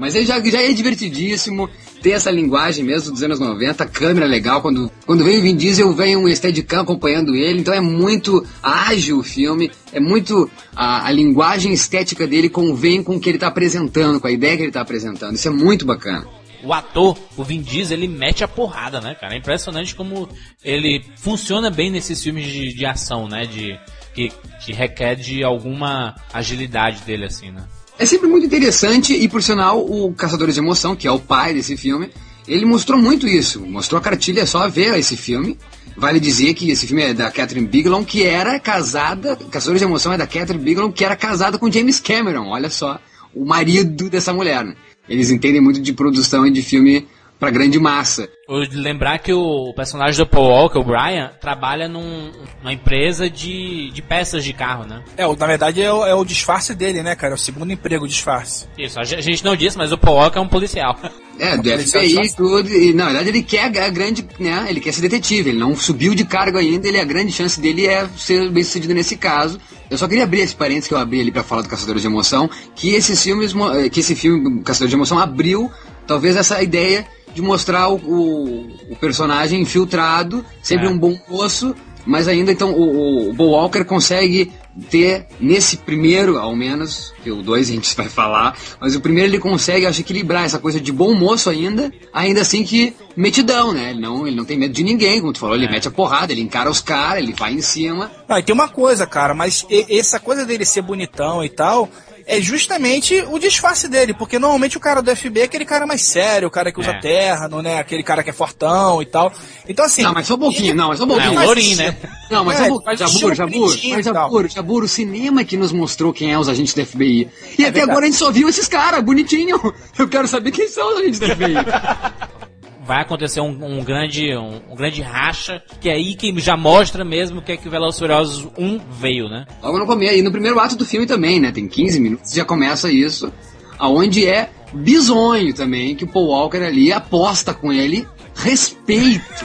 Mas ele já, já é divertidíssimo, tem essa linguagem mesmo dos anos 90, câmera legal, quando, quando vem o Vin Diesel, vem um Steadicam acompanhando ele, então é muito ágil o filme, é muito, a, a linguagem estética dele convém com o que ele está apresentando, com a ideia que ele está apresentando, isso é muito bacana. O ator, o Vin Diesel, ele mete a porrada, né, cara? É impressionante como ele funciona bem nesses filmes de, de ação, né? De, que, que requer de alguma agilidade dele, assim, né? É sempre muito interessante e, por sinal, o Caçadores de Emoção, que é o pai desse filme, ele mostrou muito isso. Mostrou a cartilha, é só ver esse filme. Vale dizer que esse filme é da Catherine Bigelow, que era casada, Caçadores de Emoção é da Catherine Bigelow, que era casada com James Cameron, olha só, o marido dessa mulher. Né? Eles entendem muito de produção e de filme pra grande massa. Lembrar que o personagem do Paul Walker, o Brian, trabalha num, numa empresa de, de peças de carro, né? É, na verdade é o, é o disfarce dele, né, cara? É o segundo emprego, o disfarce. Isso, a gente não disse, mas o Paul Walker é um policial. É, do FBI e tudo. E, na verdade, ele quer a grande, né? Ele quer ser detetive. Ele não subiu de cargo ainda. Ele a grande chance dele é ser bem sucedido nesse caso. Eu só queria abrir esse parênteses que eu abri ali pra falar do Caçadores de Emoção, que esses filmes, mo- eh, que esse filme Caçadores de Emoção abriu talvez essa ideia de mostrar o, o, o personagem infiltrado, sempre É. um bom moço, mas ainda então o, o Paul Walker consegue ter nesse primeiro, ao menos, que o dois a gente vai falar, mas o primeiro ele consegue, acho, equilibrar essa coisa de bom moço ainda, ainda assim que metidão, né? Ele não, ele não tem medo de ninguém, como tu falou, ele mete a porrada, ele encara os caras, ele vai em cima. Não, e tem uma coisa, cara, mas essa coisa dele ser bonitão e tal é justamente o disfarce dele, porque normalmente o cara do FB é aquele cara mais sério, o cara que usa É. terno, né? Aquele cara que é fortão e tal. Então, assim. Não, mas só um pouquinho, não, mas só um É pouquinho. um Mas- lourinho, né? Não, mas É, Jabur, faz Jabur, estilo Jabur, bonitinho mas. Jabur, Jabur, o cinema que nos mostrou quem é os agentes do FBI. E até verdade. agora a gente só viu esses caras, bonitinho. Eu quero saber quem são os agentes do FBI. Vai acontecer um, um grande um, um grande racha, que é aí que já mostra mesmo que é que o Velozes Furiosos 1 veio, né? Logo no começo, e no primeiro ato do filme também, né? Tem 15 minutos, já começa isso. Aonde é bizonho também, que o Paul Walker ali aposta com ele respeito.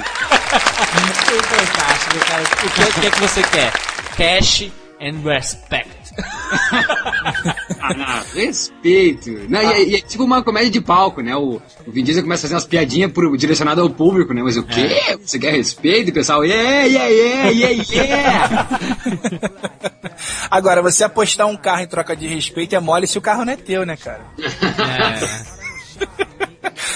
Fantástico, cara. O que, o que é que você quer? Cash and respect. Ah, não, respeito. Não, e, é- e é tipo uma comédia de palco, né? O, o Vin Diesel começa a fazer umas piadinhas pro, direcionadas ao público, né? Mas o quê? Você quer respeito? E o pessoal, yeah, yeah, yeah, yeah, yeah. Agora, você apostar um carro em troca de respeito é mole se o carro não é teu, né, cara? É,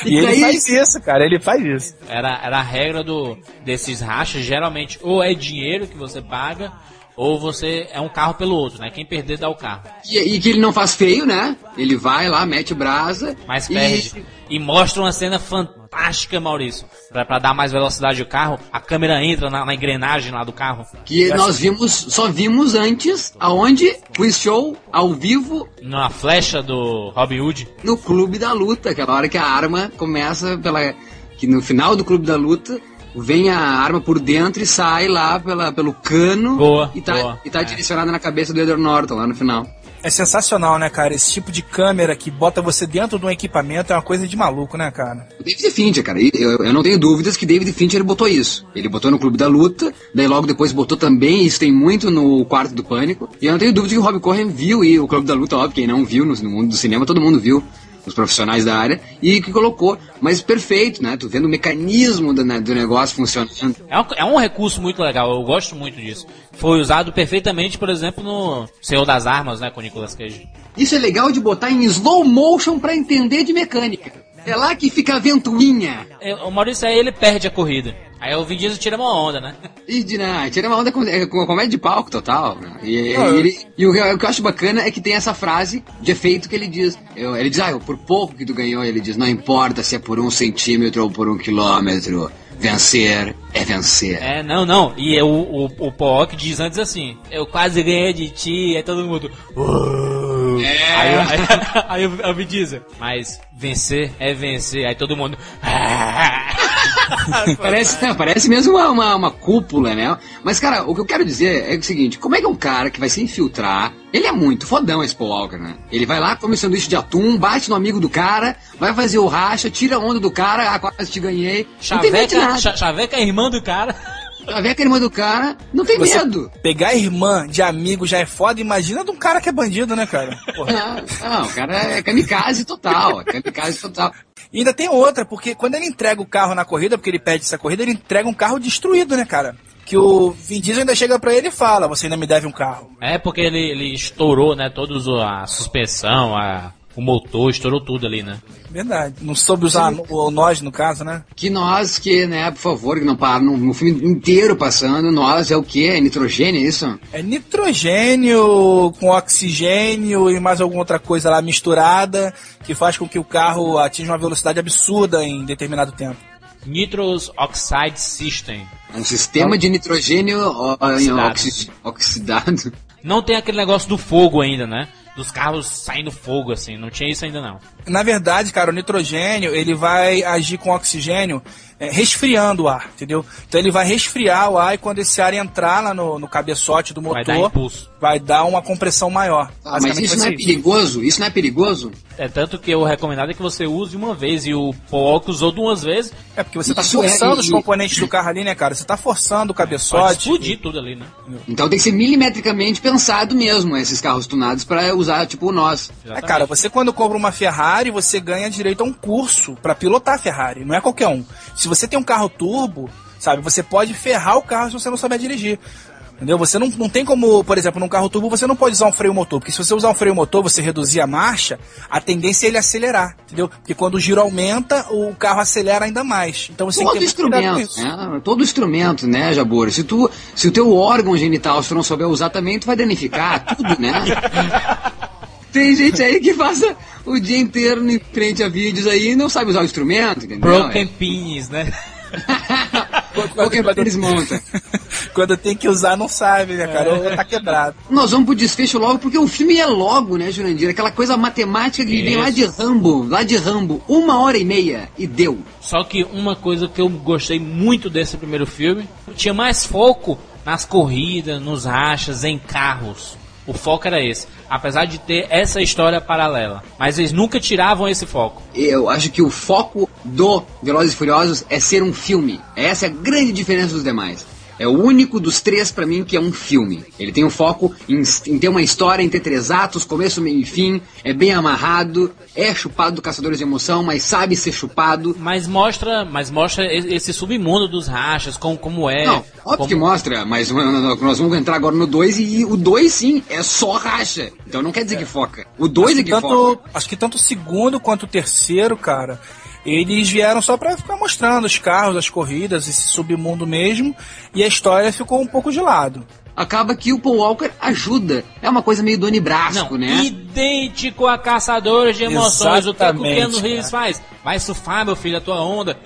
E, ele daí- faz isso, cara, ele faz isso. era, era a regra do, desses rachas, geralmente ou é dinheiro que você paga, ou você é um carro pelo outro, né? Quem perder dá o carro. E, e que ele não faz feio, né? Ele vai lá, mete brasa. Mas perde. E mostra uma cena fantástica, Maurício. Pra, pra dar mais velocidade ao carro, a câmera entra na, na engrenagem lá do carro. Que nós vimos, só vimos antes, aonde? Quiz show ao vivo Na flecha do Robin Hood. no Clube da Luta, aquela hora que a arma começa pela. que no final do Clube da Luta vem a arma por dentro e sai lá pela, pelo cano Boa, e tá, boa, e tá é. direcionada na cabeça do Edward Norton lá no final. É sensacional, né, cara? Esse tipo de câmera que bota você dentro de um equipamento é uma coisa de maluco, né, cara? O David Fincher, cara, eu, eu não tenho dúvidas que David Fincher botou isso. Ele botou no Clube da Luta, daí logo depois botou também, isso tem muito no Quarto do Pânico. E eu não tenho dúvida que o Rob Cohen viu, e o Clube da Luta, óbvio, quem não viu no, no mundo do cinema, todo mundo viu. Os profissionais da área, e que colocou, mas perfeito, né? Tu vendo o mecanismo do, né, do negócio funcionando. É um, é um recurso muito legal, eu gosto muito disso. Foi usado perfeitamente, por exemplo, no Senhor das Armas, né, com o Nicolas Cage. Isso é legal de botar em slow motion pra entender de mecânica. É lá que fica a ventoinha. É, O Maurício aí ele perde a corrida. Aí o Vin Diesel tira uma onda, né? E de, né, tira uma onda com, é, com a comédia de palco total. né? E, ele- e o, que- o que eu acho bacana é que tem essa frase de efeito que ele diz. Eu- ele diz, ah, eu- por pouco que tu ganhou, ele diz, não importa se é por um centímetro ou por um quilômetro. Vencer é vencer. É, não, não. E é o, o, o Pook diz antes assim: Eu quase ganhei de ti. Aí todo mundo. É. Aí, aí, aí Vin Diesel. Mas vencer é vencer. Aí todo mundo. Parece, não, parece mesmo uma, uma, uma cúpula, né? Mas, cara, o que eu quero dizer é o seguinte: como é que um cara que vai se infiltrar. Ele é muito fodão, esse Paul Walker, né? Ele vai lá, come sanduíche de atum, bate no amigo do cara, vai fazer o racha, tira a onda do cara, ah, quase te ganhei. Chaveca, chaveca é irmã do cara. Chaveca a irmã do cara, não tem Você medo. pegar a irmã de amigo já é foda, imagina de um cara que é bandido, né, cara? Porra. Não, não, o cara é kamikaze total, é kamikaze total. E ainda tem outra, porque quando ele entrega o carro na corrida, porque ele perde essa corrida, ele entrega um carro destruído, né, cara? Que o Vin Diesel ainda chega pra ele e fala, você ainda me deve um carro. É porque ele, ele estourou, né? Todos o- a suspensão, a, o motor, estourou tudo ali, né? Verdade. Não soube usar o, o nós, no caso, né? Que nós que, né, por favor, que não para no, no filme inteiro passando, nós é o quê? É nitrogênio, é isso? É nitrogênio com oxigênio e mais alguma outra coisa lá misturada que faz com que o carro atinja uma velocidade absurda em determinado tempo. Nitrous Oxide System. É um sistema de nitrogênio Oxidado. oxi- oxidado. Não tem aquele negócio do fogo ainda, né? Dos carros saindo fogo, assim. Não tinha isso ainda, não. Na verdade, cara, o nitrogênio ele vai agir com oxigênio é, resfriando o ar, entendeu? Então ele vai resfriar o ar e quando esse ar entrar lá no, no cabeçote do motor, Vai dar impulso. vai dar uma compressão maior. Ah, mas isso não é perigoso? Isso não é perigoso? É tanto que o recomendado é que você use uma vez e o Paul usou duas vezes, É porque você tá Isso é- forçando e- os componentes do carro ali, né, cara? Você tá forçando o pode cabeçote. explodir tudo ali, né? Então tem que ser milimetricamente pensado mesmo esses carros tunados para usar tipo o nós. É, cara, você quando compra uma Ferrari, você ganha direito a um curso pra pilotar a Ferrari. Não é qualquer um. Se você tem um carro turbo, sabe, você pode ferrar o carro se você não souber dirigir. Entendeu? Você não, não tem como, por exemplo, num carro turbo você não pode usar um freio motor, porque se você usar um freio motor, você reduzir a marcha, a tendência é ele acelerar, entendeu? Porque quando o giro aumenta, o carro acelera ainda mais. Então você Todo tem que instrumento, isso. né? Todo instrumento, né, Jabor? Se tu, se o teu órgão genital se tu não souber usar também, tu vai danificar tudo, né? Tem gente aí que passa o dia inteiro em frente a vídeos aí e não sabe usar o instrumento, entendeu? Broken pins, né? Qualquer coisa eles montam. Quando tem que usar, não sabe, né, cara? Ou tá quebrado. Nós vamos pro desfecho logo, porque o filme é logo, né, Jurandir? Aquela coisa matemática que vem lá de Rambo, lá de Rambo, uma hora e meia, e deu. Só que uma coisa que eu gostei muito desse primeiro filme, tinha mais foco nas corridas, nos rachas, em carros. O foco era esse. Apesar de ter essa história paralela. Mas eles nunca tiravam esse foco. Eu acho que o foco do Velozes e Furiosos é ser um filme. Essa é a grande diferença dos demais. É o único dos três pra mim que é um filme. Ele tem o foco em, em ter uma história, em ter três atos, começo, meio e fim, é bem amarrado, é chupado do Caçadores de Emoção, mas sabe ser chupado. Mas mostra, mas mostra esse submundo dos rachas, como, como é. Não, óbvio como- que mostra, mas nós vamos entrar agora no 2 e o 2 sim, é só racha. Então não quer dizer que foca. O 2 é que tanto, foca. acho que tanto o segundo quanto o terceiro, cara, eles vieram só pra ficar mostrando os carros, as corridas, esse submundo mesmo, e a história ficou um pouco de lado. Acaba que o Paul Walker ajuda. É uma coisa meio Doni Não, Brasco, né? idêntico a Caçadores de Emoções. O que, é o Exatamente, Keanu Reeves faz? Vai surfar, meu filho, a tua onda.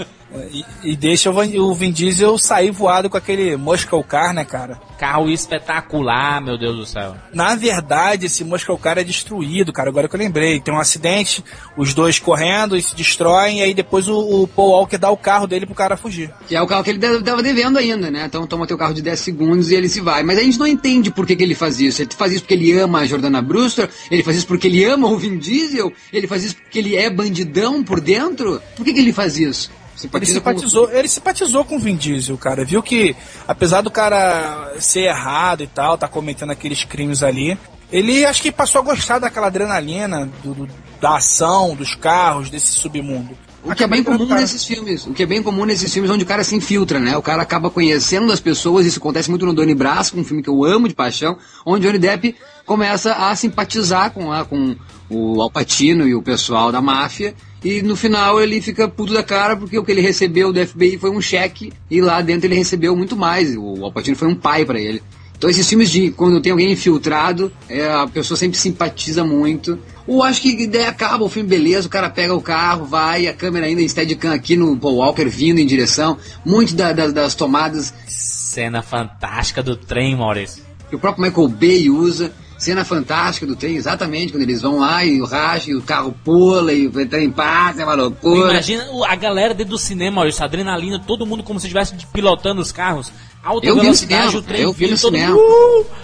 E, e deixa o Vin Diesel sair voado com aquele Muscle Car, né, cara? Carro espetacular, meu Deus do céu. Na verdade, esse Muscle Car é destruído, cara. Agora que eu lembrei. Tem um acidente, os dois correndo e se destroem, e aí depois o, o Paul Walker dá o carro dele pro cara fugir. Que é o carro que ele estava devendo ainda, né? Então toma teu carro de 10 segundos e ele se vai. Mas a gente não entende por que, que ele faz isso. Ele faz isso porque ele ama a Jordana Brewster, ele faz isso porque ele ama o Vin Diesel, ele faz isso porque ele é bandidão por dentro. Por que, que ele faz isso? Ele Simpatiza com- simpatizou, ele simpatizou com o Vin Diesel, cara. Viu que, apesar do cara ser errado e tal, tá cometendo aqueles crimes ali, ele acho que passou a gostar daquela adrenalina, do- do- da ação, dos carros, desse submundo. O que é bem comum cara- nesses filmes. O que é bem comum nesses filmes onde o cara se infiltra, né? O cara acaba conhecendo as pessoas, isso acontece muito no Doni Brasco, um filme que eu amo de paixão, onde Johnny Depp começa a simpatizar com, a, com o Alpatino e o pessoal da máfia. E no final ele fica puto da cara porque o que ele recebeu do FBI foi um cheque e lá dentro ele recebeu muito mais. O Alpatino foi um pai pra ele. Então esses filmes de quando tem alguém infiltrado, é, a pessoa sempre simpatiza muito. Ou acho que daí acaba o filme, beleza, o cara pega o carro, vai, a câmera ainda em Steadicam aqui no Paul Walker vindo em direção. Muito da- da- das tomadas Cena fantástica do trem, Maurício. que o próprio Michael Bay usa. Cena fantástica do trem, exatamente, quando eles vão lá e o racha e o carro pula e o trem passa, é uma loucura. Imagina a galera dentro do cinema, Maurício, adrenalina, todo mundo como se estivesse pilotando os carros. Alta Eu vi no velocidade, cinema, o trem eu vi no cinema.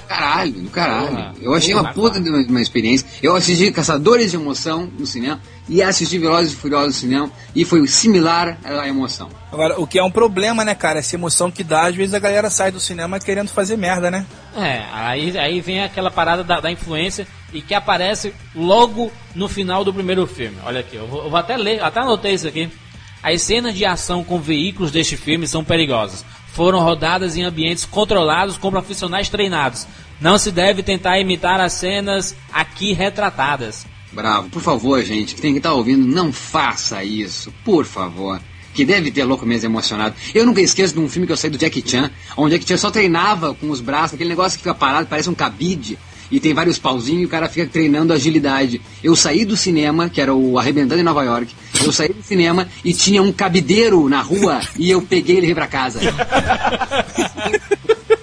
Caralho, do caralho. Porra, eu achei porra, uma puta de uma, uma experiência. Eu assisti Caçadores de Emoção no cinema e assisti Velozes e Furiosos no cinema e foi similar à emoção. Agora, o que é um problema, né, cara? Essa emoção que dá, às vezes a galera sai do cinema querendo fazer merda, né? É, aí, aí vem aquela parada da, da influência e que aparece logo no final do primeiro filme. Olha aqui, eu vou, eu vou até ler, até anotei isso aqui. As cenas de ação com veículos deste filme são perigosas. Foram rodadas em ambientes controlados com profissionais treinados. Não se deve tentar imitar as cenas aqui retratadas. Bravo, por favor, gente, que tem que estar ouvindo, não faça isso, por favor. Que deve ter louco mesmo emocionado. Eu nunca esqueço de um filme que eu saí do Jackie Chan, onde o Jackie Chan só treinava com os braços, aquele negócio que fica parado, parece um cabide, e tem vários pauzinhos e o cara fica treinando agilidade. Eu saí do cinema, que era o Arrebentando em Nova York, eu saí do cinema e tinha um cabideiro na rua e eu peguei ele pra casa.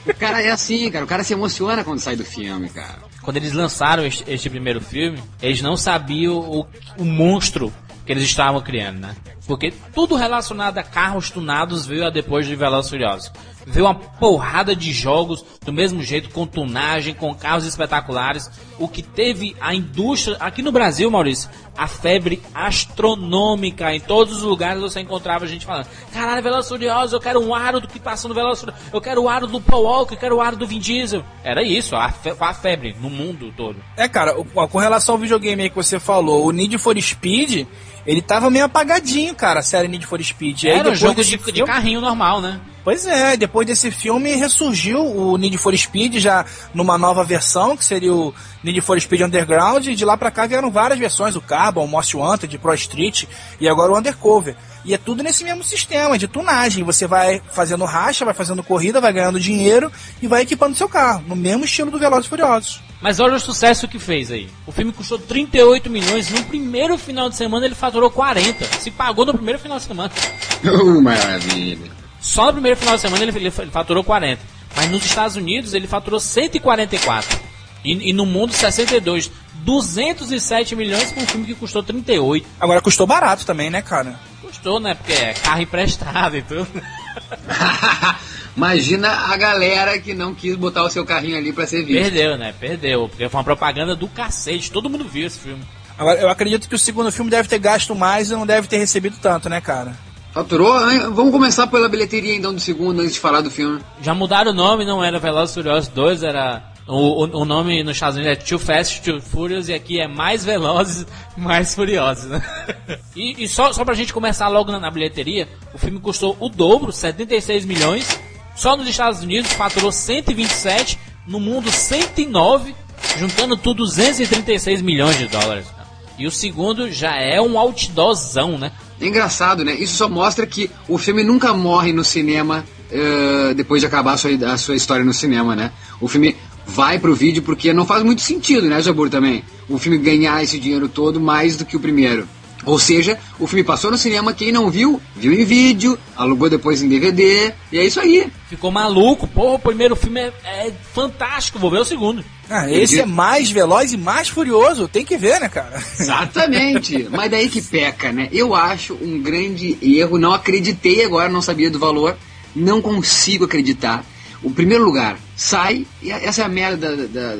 O cara é assim, cara. O cara se emociona quando sai do filme, cara. Quando eles lançaram este, este primeiro filme, eles não sabiam o, o monstro que eles estavam criando, né? Porque tudo relacionado a carros tunados veio a depois de Velozes Furiosos. Veio uma porrada de jogos do mesmo jeito, com tunagem, com carros espetaculares. O que teve a indústria, aqui no Brasil, Maurício, a febre astronômica. Em todos os lugares você encontrava gente falando: Caralho, Velozes eu quero um aro do que passa no Velozes. Eu quero o aro do Paul Walker, eu quero o aro do Vin Diesel. Era isso, a, fe a febre no mundo todo. É, cara, com relação ao videogame aí que você falou, o Need for Speed, ele tava meio apagadinho, cara, a série Need for Speed. E aí, Era um jogo de, de filme- carrinho normal, né? Pois é, depois desse filme ressurgiu o Need for Speed já numa nova versão, que seria o Need for Speed Underground, e de lá pra cá vieram várias versões, o Carbon, o Most Wanted, Pro Street e agora o Undercover. E é tudo nesse mesmo sistema de tunagem. Você vai fazendo racha, vai fazendo corrida, vai ganhando dinheiro e vai equipando seu carro, no mesmo estilo do Velozes e Furiosos. Mas olha o sucesso que fez aí. O filme custou 38 milhões. No primeiro final de semana ele faturou 40. Se pagou no primeiro final de semana. Uh, maravilha. Só no primeiro final de semana ele, ele faturou 40. Mas nos Estados Unidos ele faturou 144. E, e no mundo 62. 207 milhões para um filme que custou 38. Agora custou barato também, né, cara? Custou, né? Porque é carro emprestado e tudo. Imagina a galera que não quis botar o seu carrinho ali pra ser visto. Perdeu, né? Perdeu. Porque foi uma propaganda do cacete. Todo mundo viu esse filme. Agora, eu acredito que o segundo filme deve ter gasto mais e não deve ter recebido tanto, né, cara? Faturou? hein? Vamos começar pela bilheteria então do segundo, antes de falar do filme. Já mudaram o nome, não era Velozes e Furiosos 2, era... O, o, o nome nos Estados Unidos é Too Fast, Too Furious, e aqui é Mais Velozes, Mais Furiosos, né? E, e só, só pra gente começar logo na, na bilheteria, o filme custou o dobro, 76 milhões. Só nos Estados Unidos faturou 127, no mundo 109, juntando tudo 236 milhões de dólares. E o segundo já é um outdoorzão, né? É engraçado, né? Isso só mostra que o filme nunca morre no cinema eh, depois de acabar a sua, a sua história no cinema, né? O filme vai pro vídeo porque não faz muito sentido, né, Jabur, também? O filme ganhar esse dinheiro todo mais do que o primeiro. Ou seja, o filme passou no cinema, quem não viu, viu em vídeo, alugou depois em DVD, e é isso aí. Ficou maluco, porra, o primeiro filme é, é fantástico, vou ver o segundo. Ah, esse é mais veloz e mais furioso. Tem que ver, né, cara? Exatamente. Mas daí que peca, né? Eu acho um grande erro. Não acreditei agora, não sabia do valor. Não consigo acreditar. O primeiro lugar, sai, e essa é a merda da, da-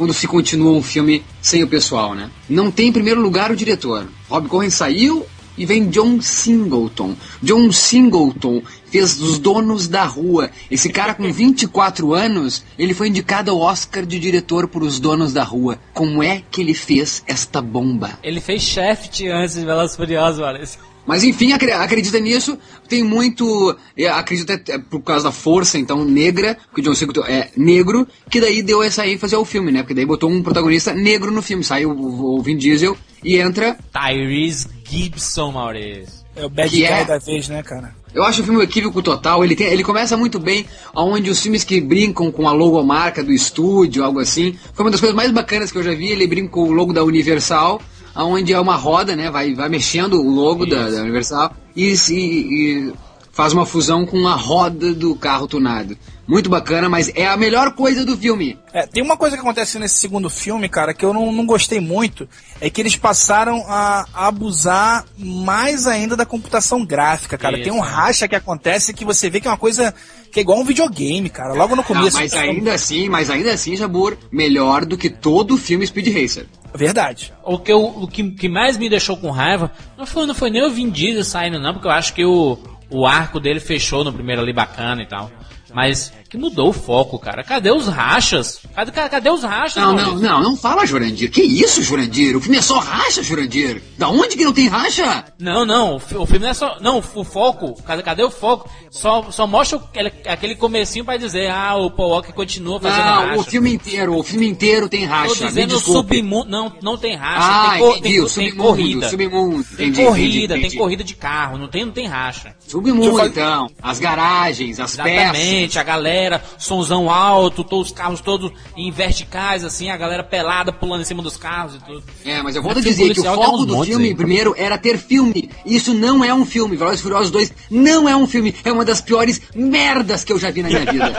quando se continua um filme sem o pessoal, né? Não tem em primeiro lugar o diretor. Rob Cohen saiu e vem John Singleton. John Singleton fez Os Donos da Rua. Esse cara com 24 anos, ele foi indicado ao Oscar de diretor por Os Donos da Rua. Como é que ele fez esta bomba? Ele fez Shaft antes de Velozes e Furiosos, parece. Mas enfim, acre- acredita nisso. Tem muito. é, Acredita até por causa da força, então, negra, porque o John Singleton é negro, que daí deu essa ênfase ao filme, né? Porque daí botou um protagonista negro no filme. Sai o, Vin Diesel e entra. Tyrese Gibson, Maurício. É o bad Que guy é? da vez, né, cara? Eu acho o filme um equívoco total. Ele, tem, ele começa muito bem, onde os filmes que brincam com a logomarca do estúdio, algo assim. Foi uma das coisas mais bacanas que eu já vi. Ele brinca com o logo da Universal, onde é uma roda, né? Vai, vai mexendo o logo da, da Universal e, se- e faz uma fusão com a roda do carro tunado. Muito bacana, mas é a melhor coisa do filme. É, tem uma coisa que acontece nesse segundo filme, cara, que eu não, não gostei muito, é que eles passaram a, a abusar mais ainda da computação gráfica, cara. Isso, tem um racha que acontece que você vê que é uma coisa que é igual um videogame, cara. Logo no começo. mas ainda assim, mas ainda assim, Jabur, melhor do que todo filme Speed Racer. Verdade. O que, eu, o que, que mais me deixou com raiva não foi, não foi nem o Vin Diesel saindo, não, porque eu acho que o, o arco dele fechou no primeiro ali bacana e tal. Mas que mudou o foco, cara. Cadê os rachas? Cadê, cadê os rachas? Não, não, não, não fala Jurandir. Que isso, Jurandir? O filme é só racha, Jurandir. Da onde que não tem racha? Não, não, o fi- o filme não é só. Não, o foco, cadê, cadê o foco? Só, só mostra aquele, aquele comecinho pra dizer, ah, o Paul Walker continua fazendo Não, racha. o filme inteiro, o filme inteiro tem Tô racha. Me dizendo submundo. Não, não tem racha. Ah, tem, entendi, tem, o tem submundo, corrida. submundo. Tem Entendi, corrida, entendi, tem entendi. corrida de carro, não tem, não tem racha. Submundo, então. As garagens, as Exatamente, peças. Frente, a galera, somzão alto, todos os carros todos em verticais, assim, a galera pelada pulando em cima dos carros e tudo. É, mas eu volto a É dizer que o tem foco do filme, aí. primeiro, era ter filme. Isso não é um filme. Velozes e Furiosos 2 não é um filme. É uma das piores merdas que eu já vi na minha vida.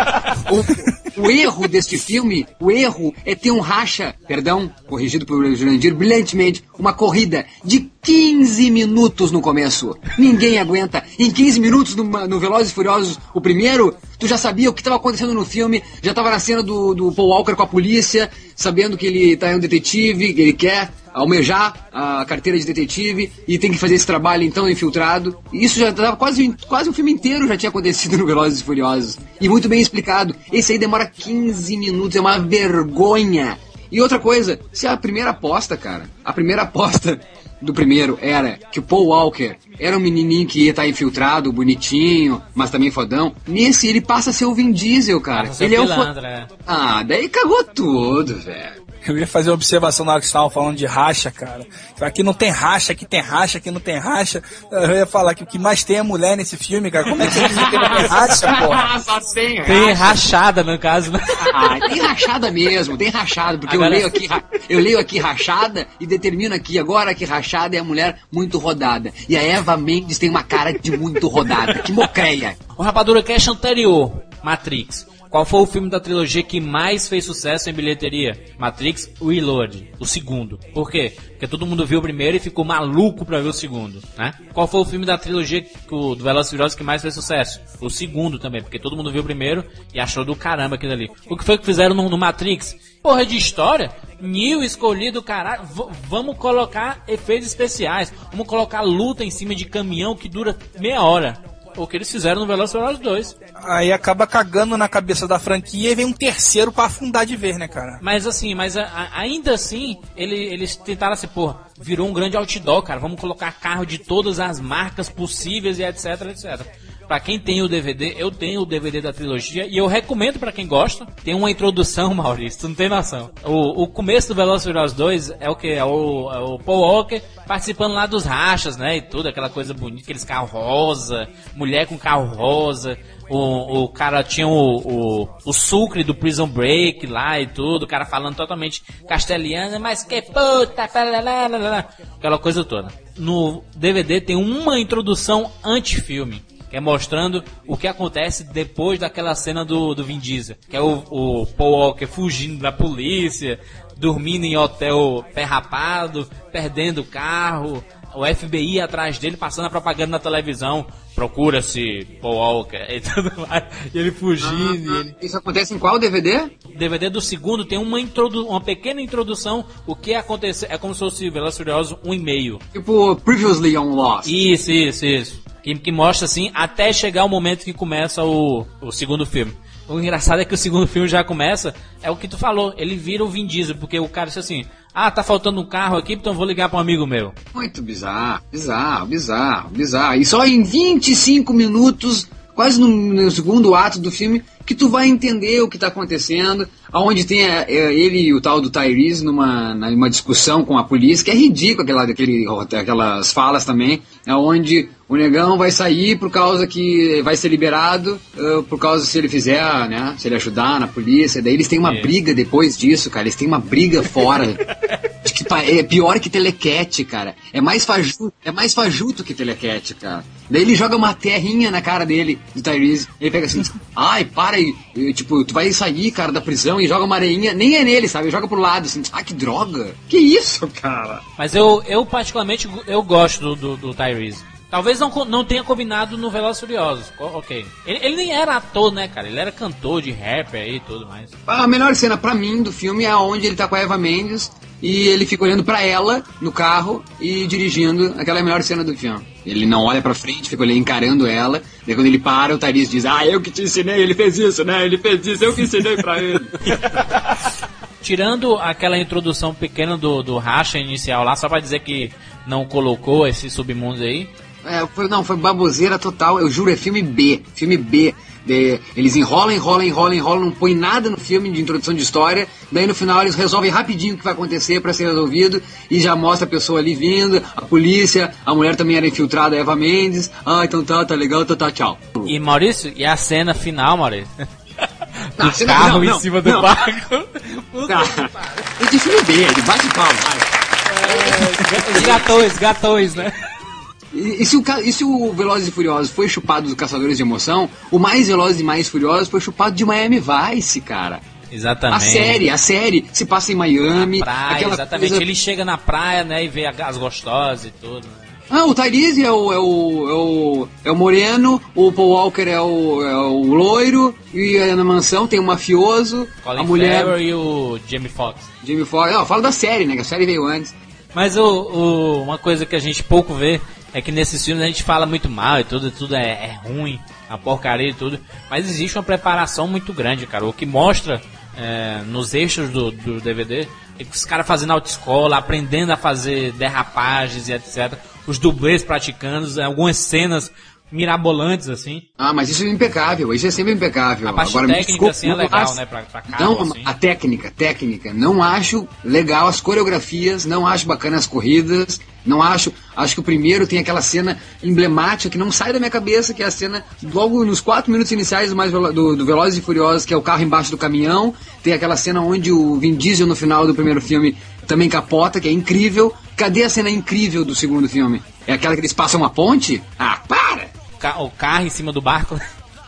o, o erro deste filme, o erro é ter um racha, perdão, corrigido por Jurandir brilhantemente, uma corrida de 15 minutos no começo. Ninguém aguenta. Em 15 minutos no, no Velozes e Furiosos, o primeiro, tu já sabia o que estava acontecendo no filme, já estava na cena do, do Paul Walker com a polícia, sabendo que ele tá em um detetive, que ele quer almejar a carteira de detetive e tem que fazer esse trabalho então infiltrado. Isso já estava quase, quase o filme inteiro já tinha acontecido no Velozes e Furiosos. E muito bem explicado. Esse aí demora 15 minutos, é uma vergonha. E outra coisa, se a primeira aposta, cara, a primeira aposta do primeiro era que o Paul Walker era um menininho que ia estar infiltrado, bonitinho, mas também fodão. Nesse ele passa a ser o Vin Diesel, cara. Ele é o pilantra, é. Ah, daí cagou tudo, velho. Eu ia fazer uma observação na hora que estavam falando de racha, cara. Aqui não tem racha, aqui tem racha, aqui não tem racha. Eu ia falar que o que mais tem é mulher nesse filme, cara. Como é que não tem racha, porra? Só tem, Tem rachada, no caso, né? Ah, tem rachada mesmo, tem rachada, porque eu Agora- leio, aqui, eu leio aqui rachada e determino aqui agora que rachada é a mulher muito rodada. E a Eva Mendes tem uma cara de muito rodada, que mocreia. O Rapadura Cash anterior, Matrix. Qual foi o filme da trilogia que mais fez sucesso em bilheteria? Matrix Reload, o segundo. Por quê? Porque todo mundo viu o primeiro e ficou maluco pra ver o segundo, né? Qual foi o filme da trilogia do Velozes que mais fez sucesso? O segundo também, porque todo mundo viu o primeiro e achou do caramba aquilo ali. O que foi que fizeram no, no Matrix? Porra de história? Neo escolhido, caralho. Vamos colocar efeitos especiais. Vamos colocar luta em cima de caminhão que dura meia hora. O que eles fizeram no Velozes e Furiosos 2. Aí acaba cagando na cabeça da franquia e vem um terceiro pra afundar de vez, né, cara? Mas assim, mas a- a- ainda assim, ele- eles tentaram assim, porra, virou um grande outdoor, cara. Vamos colocar carro de todas as marcas possíveis e etc, etc. Pra quem tem o DVD, eu tenho o DVD da trilogia e eu recomendo pra quem gosta. Tem uma introdução, Maurício, tu não tem noção. O, o começo do Velozes Furiosos 2 é o que? É o, é o Paul Walker participando lá dos rachas, né? E tudo, aquela coisa bonita, aqueles carros rosa, mulher com carro rosa. O, o cara tinha o, o, o sucre do Prison Break lá e tudo, o cara falando totalmente castelhano, mas que puta, aquela coisa toda. No DVD tem uma introdução anti-filme, que é mostrando o que acontece depois daquela cena do, do Vin Diesel, que é o, o Paul Walker fugindo da polícia, dormindo em hotel perrapado, perdendo o carro, o FBI atrás dele passando a propaganda na televisão, procura-se Paul Walker e tudo mais, e ele fugindo, e ele... Isso acontece em qual DVD? DVD do segundo tem uma, introdu uma pequena introdução, o que aconteceu, é como se fosse Velozes e Furiosos um e meio. Tipo, Previously on Lost. Isso, isso, isso. Que, que mostra assim, até chegar o momento que começa o, o segundo filme. O engraçado é que o segundo filme já começa, é o que tu falou, ele vira o Vin Diesel, porque o cara disse assim, ah, tá faltando um carro aqui, então vou ligar pra um amigo meu. Muito bizarro, bizarro, bizarro, bizarro. E só em 25 minutos, quase no, no segundo ato do filme, que tu vai entender o que tá acontecendo, aonde tem é, é, ele e o tal do Tyrese numa, numa discussão com a polícia, que é ridículo aquela, aquele, aquelas falas também, aonde o negão vai sair por causa que vai ser liberado, uh, por causa se ele fizer, né, se ele ajudar na polícia, daí eles têm uma Isso. briga depois disso, cara, eles têm uma briga fora. De que é pior que telequete, cara. É mais fajuto, é mais fajuto que telequete, cara. Daí ele joga uma terrinha na cara dele, do Tyrese. Ele pega assim, ai, para aí. E, Tipo, tu vai sair, cara, da prisão e joga uma areinha. Nem é nele, sabe? Joga pro lado, assim. Ah, que droga. Que isso, cara? Mas eu, eu particularmente, eu gosto do, do, do Tyrese. Talvez não, não tenha combinado no Velozes Furiosos, ok. Ele, ele nem era ator, né, cara? Ele era cantor de rapper aí e tudo mais. A melhor cena pra mim do filme é onde ele tá com a Eva Mendes e ele fica olhando pra ela no carro e dirigindo. Aquela é a melhor cena do filme. Ele não olha pra frente, fica ali encarando ela. Daí quando ele para, o Tyrese diz: Ah, eu que te ensinei, ele fez isso, né? Ele fez isso, eu que ensinei pra ele. Tirando aquela introdução pequena do, do racha inicial lá, só pra dizer que não colocou esse submundo aí. É, foi, não, foi baboseira total, eu juro, é filme B, filme B. De- eles enrolam, enrolam, enrolam, enrolam, não põe nada no filme de introdução de história. Daí no final eles resolvem rapidinho o que vai acontecer pra ser resolvido e já mostra a pessoa ali vindo, a polícia, a mulher também era infiltrada, a Eva Mendes. Ah, então tá, tá legal, tá, tá, tchau. E Maurício, e a cena final, Maurício? Não, Do a cena carro final, em não, cima do não. barco. Tá. É de filme B, ele bate palma. Os gatões, gatões, né? E, e se o, e se o Velozes e Furiosos foi chupado dos Caçadores de Emoção, o mais Velozes e mais Furiosos foi chupado de Miami Vice, cara. Exatamente. A série, a série se passa em Miami. Praia, aquela exatamente. coisa- Ele chega na praia, né, e vê as gostosas e tudo. Né? Ah, o Tyrese é o, é, o, é, o, é o moreno, o Paul Walker é o, é o loiro, e aí na mansão tem o mafioso, Colin a mulher... Farrell e o Jamie Foxx. Jimmy Foxx. Não, fala da série, né? Que a série veio antes. Mas o, o- uma coisa que a gente pouco vê é que nesses filmes a gente fala muito mal e tudo, tudo é, é ruim, a porcaria e tudo. Mas existe uma preparação muito grande, cara. O que mostra é, nos eixos do, do DVD é que os caras fazendo autoescola, aprendendo a fazer derrapagens e etc. Os dublês praticando, algumas cenas mirabolantes, assim. Ah, mas isso é impecável, isso é sempre impecável. A parte Agora, técnica, desculpe, assim, é legal, acho- né, pra- pra carro, Não, assim. a técnica, técnica. Não acho legal as coreografias, não acho bacana as corridas, não acho. Acho que o primeiro tem aquela cena emblemática que não sai da minha cabeça, que é a cena logo nos quatro minutos iniciais do, mais do, do Velozes e Furiosos, que é o carro embaixo do caminhão. Tem aquela cena onde o Vin Diesel no final do primeiro filme também capota, que é incrível. Cadê a cena incrível do segundo filme? É aquela que eles passam uma ponte? Ah, para! O, ca- o carro em cima do barco.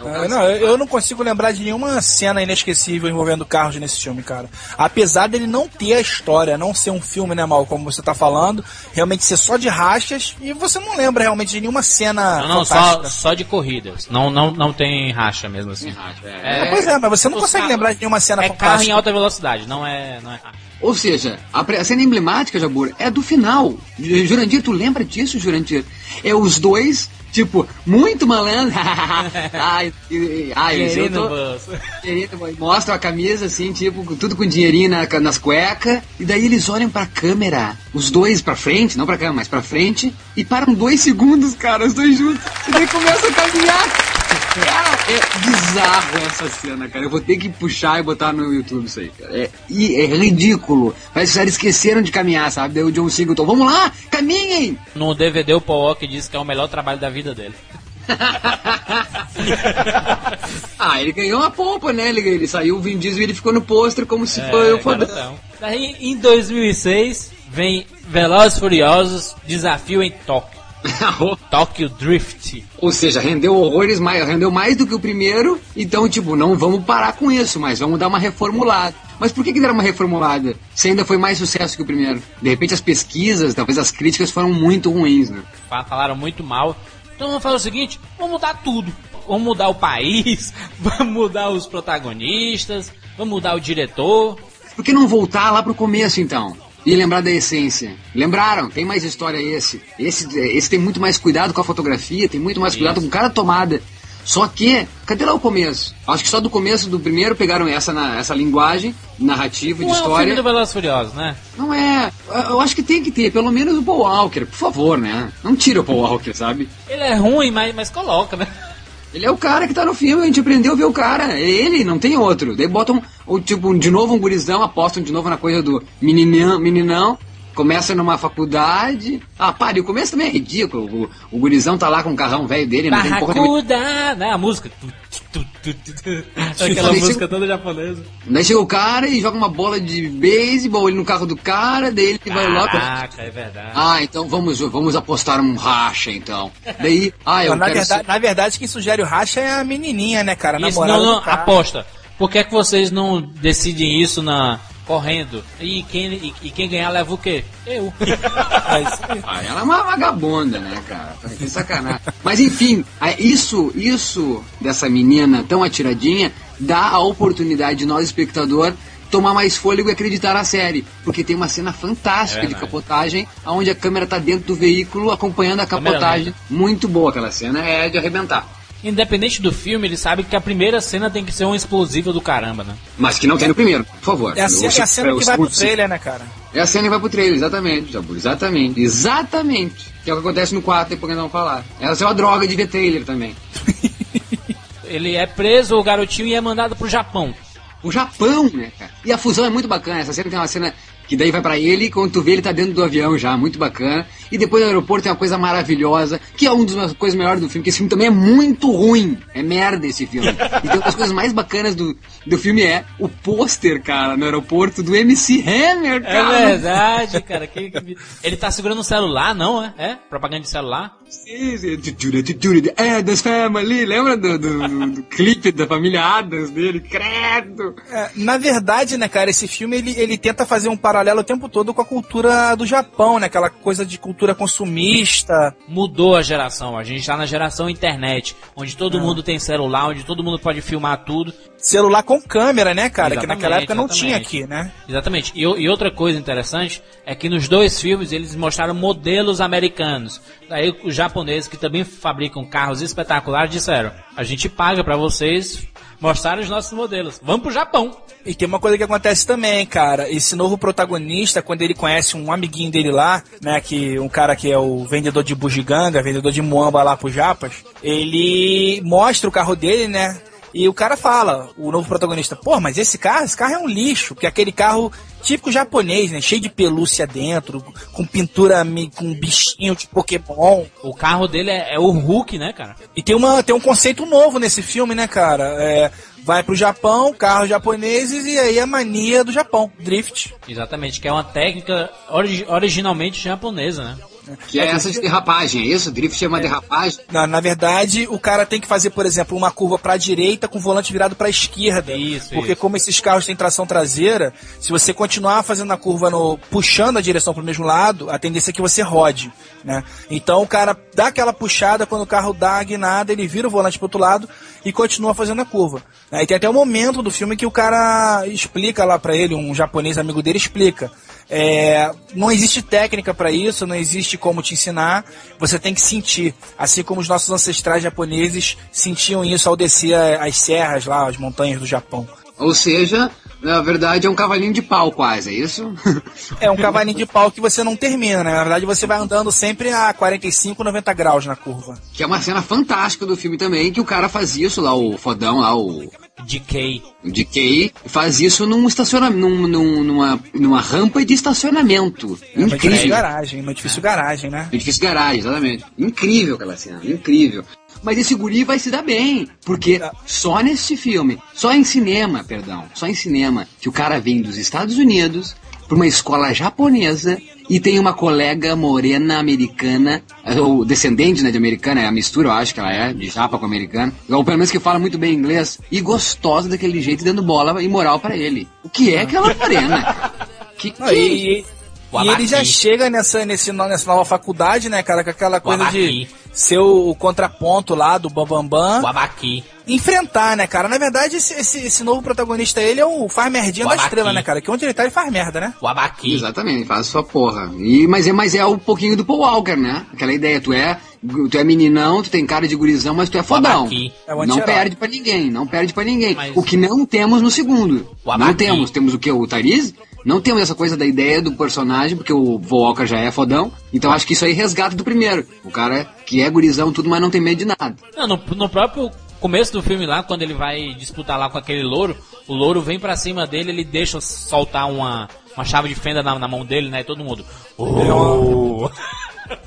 Ah, não, eu eu não consigo lembrar de nenhuma cena inesquecível envolvendo carros nesse filme, cara. Apesar dele não ter a história, não ser um filme, né, Mal, como você tá falando, realmente ser só de rachas, e você não lembra realmente de nenhuma cena Não, não, só, só de corridas. Não, não, não tem racha mesmo assim. É, pois é, mas você não consegue carros- lembrar de nenhuma cena É carro fantástica. em alta velocidade, não é, não é racha. Ou seja, a, cena emblemática, Jabur, é do final. Ju- Jurandir, tu lembra disso, Jurandir? É os dois, tipo, muito malandro. ai, ai, eu tô- bolso. Querido, boy, Mostra a camisa assim, tipo, tudo com dinheirinho na, nas cuecas. E daí eles olham pra câmera, os dois pra frente, não pra câmera, mas pra frente, e param dois segundos, cara, os dois juntos. E daí começam a caminhar. Cara, é bizarro essa cena, cara. Eu vou ter que puxar e botar no YouTube isso aí, cara. É, é ridículo. Parece que os caras esqueceram de caminhar, sabe? Daí o John Singleton, vamos lá, caminhem! No DVD o Paul Walker disse que é o melhor trabalho da vida dele. ah, ele ganhou uma pompa, né? Ele, ele saiu o Vin Diesel e ele ficou no pôster como se foi o fodão. Daí em 2006 vem Velozes e Furiosos Desafio em Tóquio. Tóquio Drift. Ou seja, rendeu horrores, mais, rendeu mais do que o primeiro, então, tipo, não vamos parar com isso, mas vamos dar uma reformulada. Mas por que, que deram uma reformulada? Se ainda foi mais sucesso que o primeiro? De repente as pesquisas, talvez as críticas foram muito ruins, né? Fa- Falaram muito mal. Então vamos fazer o seguinte: vamos mudar tudo. Vamos mudar o país, vamos mudar os protagonistas, vamos mudar o diretor. Por que não voltar lá pro começo, então? E lembrar da essência. Lembraram? Tem mais história esse. Esse, esse tem muito mais cuidado com a fotografia, tem muito mais cuidado com cada tomada. Só que, cadê lá o começo? Acho que só do começo do primeiro pegaram essa, na- essa linguagem narrativa de Não é o história. filme do Velozes Furiosos, né? Não é. Eu acho que tem que ter, pelo menos o Paul Walker, por favor, né? Não tira o Paul Walker, sabe? Ele é ruim, mas, mas coloca, né? Ele é o cara que tá no filme, a gente aprendeu a ver o cara. Ele, não tem outro. Daí botam, o, tipo, de novo um gurizão, apostam de novo na coisa do meninão, meninão. Começa numa faculdade. Ah, para, e o começo também é ridículo. O, o gurizão tá lá com o carrão velho dele, não tem porra nenhuma. Barracuda, né? A música. Tu, tu. Aquela Falei, música se- toda japonesa. Daí chega o cara e joga uma bola de beisebol ele no carro do cara, daí ele vai lá. Caraca, é verdade. Ah, então vamos, vamos apostar um racha, então. Daí, ah, eu Mas, na, quero verdade, ser- na verdade, quem sugere o racha é a menininha, né, cara? Isso, namorada não, não, do cara. aposta. Por que, é que vocês não decidem isso na correndo? E quem, e, e quem ganhar leva o quê? Eu. Ah, ela é uma vagabunda, né, cara? Que sacanagem. Mas enfim, isso, isso dessa menina tão atiradinha dá a oportunidade de nós, espectador, tomar mais fôlego e acreditar na série. Porque tem uma cena fantástica É de verdade. capotagem, onde a câmera tá dentro do veículo acompanhando a capotagem. Muito boa aquela cena, é de arrebentar. Independente do filme, ele sabe que a primeira cena tem que ser um explosivo do caramba, né? Mas que não tem no primeiro, por favor. É a, cena- é a cena que vai pro trailer, né, cara? É a cena que vai pro trailer, exatamente, exatamente. Exatamente. Que é o que acontece no 4, depois que vamos falar. Essa é uma droga de ver trailer também. ele é preso, o garotinho, e é mandado pro Japão. O Japão, né, cara? E a fusão é muito bacana. Essa cena tem uma cena que daí vai pra ele, quando tu vê ele tá dentro do avião já, muito bacana. E depois no aeroporto tem uma coisa maravilhosa, que é uma das coisas melhores do filme, que esse filme também é muito ruim. É merda esse filme. Então uma das coisas mais bacanas do, do filme é o pôster, cara, no aeroporto do MC Hammer, É cara. verdade, cara. que- que- Ele tá segurando um celular, não é? É? Propaganda de celular? Sim, sim. Tutura, Adams Family, lembra do, do, do- do clipe da família Adams dele? Credo! É, na verdade, né, cara, esse filme ele, ele tenta fazer um paralelo o tempo todo com a cultura do Japão, né? Aquela coisa de cultura consumista. Mudou a geração. A gente tá na geração internet, onde todo mundo tem celular, onde todo mundo pode filmar tudo. Celular com câmera, né, cara? que Exatamente, naquela época não tinha aqui, né? Exatamente. E, e outra coisa interessante é que nos dois filmes eles mostraram modelos americanos. Daí os japoneses que também fabricam carros espetaculares disseram: a gente paga pra vocês mostrarem os nossos modelos. Vamos pro Japão. E tem uma coisa que acontece também, cara. Esse novo protagonista, quando ele conhece um amiguinho dele lá, né, que um cara que é o vendedor de bugiganga, vendedor de muamba lá pro Japas, ele mostra o carro dele, né? E o cara fala, o novo protagonista, pô, mas esse carro, esse carro é um lixo, porque é aquele carro típico japonês, né? Cheio de pelúcia dentro, com pintura, com bichinho de Pokémon. O carro dele é, é o Hulk, né, cara? E tem, uma, tem um conceito novo nesse filme, né, cara? É, vai pro Japão, carros japoneses, e aí a mania do Japão, drift. Exatamente, que é uma técnica ori- originalmente japonesa, né? Que é essa de derrapagem, é isso? Drift é uma derrapagem. Na, na verdade, o cara tem que fazer, por exemplo, uma curva pra direita com o volante virado pra esquerda. Isso, Porque isso. como esses carros têm tração traseira, se você continuar fazendo a curva no puxando a direção pro mesmo lado, a tendência é que você rode, né? Então o cara dá aquela puxada quando o carro dá a guinada, ele vira o volante pro outro lado e continua fazendo a curva. Aí tem até um momento do filme que o cara explica lá pra ele, um japonês amigo dele explica. É, não existe técnica pra isso, não existe como te ensinar. Você tem que sentir, assim como os nossos ancestrais japoneses sentiam isso ao descer as serras lá, as montanhas do Japão. Ou seja, na verdade é um cavalinho de pau quase, é isso? É um cavalinho de pau que você não termina, né? Na verdade, você vai andando sempre a 45, 90 graus na curva. que é uma cena fantástica do filme também, que o cara faz isso lá, o fodão lá, o, Decay. o DK, faz isso num estacionamento, num, num- numa, numa rampa de estacionamento. É uma edifício Incrível. garagem, uma edifício garagem, né? Edifício garagem, exatamente. Incrível aquela cena, incrível. Mas esse guri vai se dar bem, porque só nesse filme, só em cinema, perdão, só em cinema, que o cara vem dos Estados Unidos pra uma escola japonesa e tem uma colega morena americana, ou descendente né, de americana, é a mistura, eu acho que ela é, de japa com americana, ou pelo menos que fala muito bem inglês, e gostosa daquele jeito, dando bola e moral pra ele. O que é aquela morena? Que, que... Ah, e, O e ele já chega nessa, nesse, nessa nova faculdade, né, cara, com aquela coisa de ser o, o contraponto lá do Bambambam. O Abaqui. enfrentar, né, cara? Na verdade, esse, esse, esse novo protagonista, ele é o faz merdinha O da Abaqui. estrela, né, cara? Que onde ele tá, ele faz merda, né? O Abaqui. Exatamente, faz sua porra. E, mas, é, mas é um pouquinho do Paul Walker, né? Aquela ideia, tu é, tu é meninão, tu tem cara de gurizão, mas tu é fodão. É não perde pra ninguém, não perde pra ninguém. Mas- O que não temos no segundo. Não temos, temos o que? O Tariz? Não temos essa coisa da ideia do personagem, porque o Walker já é fodão. Então acho que isso aí resgata do primeiro. O cara que é gurizão tudo, mas não tem medo de nada. Não, no, no próprio começo do filme lá, quando ele vai disputar lá com aquele louro, o louro vem pra cima dele, ele deixa soltar uma, uma chave de fenda na, na mão dele, né? E todo mundo. "Oh".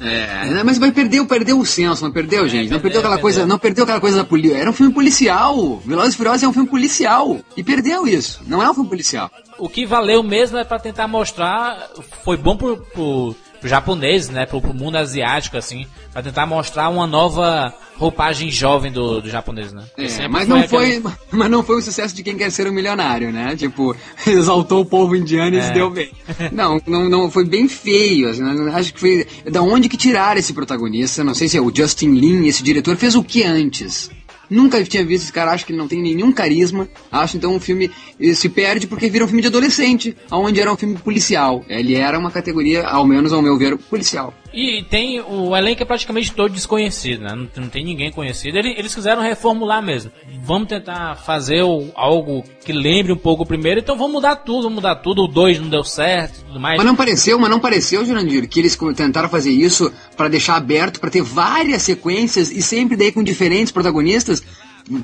É, mas vai perder, perdeu o senso, não perdeu, gente? Não perdeu perdeu, aquela coisa, perdeu. não perdeu aquela coisa da polícia. Era um filme policial. Velozes e Furiosos é um filme policial. E perdeu isso. Não é um filme policial. O que valeu mesmo é pra tentar mostrar. Foi bom pro, pro, japonês, né? Pro, pro mundo asiático, assim. Pra tentar mostrar uma nova roupagem jovem do, do japonês, né? É, sempre mas não foi, aquele- mas não foi o sucesso de quem quer ser um milionário, né? Tipo, exaltou o povo indiano e se É. deu bem. Não, não, não, foi bem feio. assim, né? acho que foi. Da onde que tiraram esse protagonista? Não sei se é o Justin Lin, esse diretor, fez o que antes? Nunca tinha visto esse cara, acho que ele não tem nenhum carisma. Acho então um filme eh, se perde porque vira um filme de adolescente, onde era um filme policial. Ele era uma categoria, ao menos ao meu ver, policial. E tem. O elenco é praticamente todo desconhecido, né? Não, não tem ninguém conhecido. Ele- Eles quiseram reformular mesmo. Vamos tentar fazer o- algo que lembre um pouco o primeiro, então vamos mudar tudo, vamos mudar tudo. O 2 não deu certo tudo mais. Mas não pareceu, mas não pareceu, Jurandir, que eles tentaram fazer isso pra deixar aberto, pra ter várias sequências e sempre daí com diferentes protagonistas.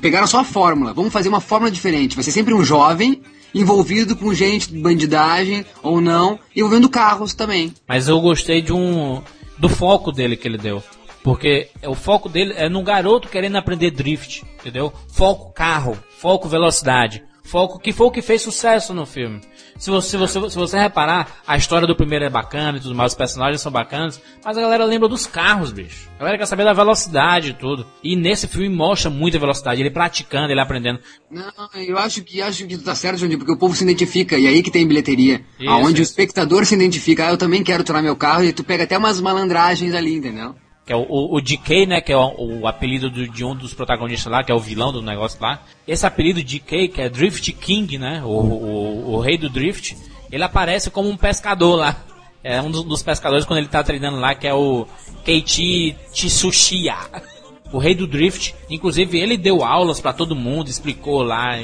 pegaram só a fórmula, vamos fazer uma fórmula diferente. Vai ser sempre um jovem envolvido com gente de bandidagem ou não, envolvendo carros também. Mas eu gostei de um. Do foco dele que ele deu. Porque o foco dele é num garoto querendo aprender drift, entendeu? Foco carro, foco velocidade, foco que foi o que fez sucesso no filme. Se você, se você, se você reparar, a história do primeiro é bacana e tudo mais, os personagens são bacanas, mas a galera lembra dos carros, bicho. A galera quer saber da velocidade e tudo. E nesse filme mostra muita velocidade, ele praticando, ele aprendendo. Não, eu acho que acho que tu tá certo, Jandir, porque o povo se identifica, e aí que tem bilheteria. Isso, aonde o isso. espectador se identifica, ah, eu também quero tornar meu carro, e tu pega até umas malandragens ali, entendeu? Que é o, o, o DK, né? Que é o, o apelido do- de um dos protagonistas lá, que é o vilão do negócio lá. Esse apelido DK, que é Drift King, né? O, o, o rei do Drift, ele aparece como um pescador lá. É um dos, dos pescadores quando ele tá treinando lá, que é o Keiichi Tsuchiya. O rei do Drift. Inclusive, ele deu aulas pra todo mundo, explicou lá.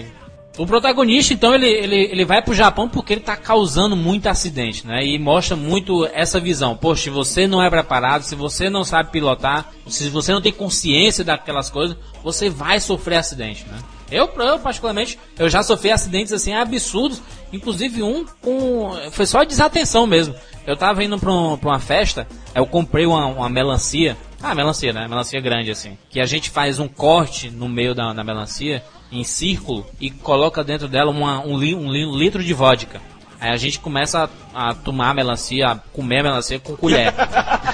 O protagonista, então, ele, ele, ele vai pro Japão porque ele tá causando muito acidente, né? E mostra muito essa visão. Poxa, se você não é preparado, se você não sabe pilotar, se você não tem consciência daquelas coisas, você vai sofrer acidente, né? Eu, eu particularmente, eu já sofri acidentes assim absurdos, inclusive um com foi só desatenção mesmo. Eu tava indo pra, um- pra uma festa, eu comprei uma, uma melancia, ah, melancia, né? Melancia grande assim, que a gente faz um corte no meio da, da melancia em círculo e coloca dentro dela uma- um, li- um li- um litro de vodka. Aí a gente começa a, a tomar a melancia, a comer a melancia com colher.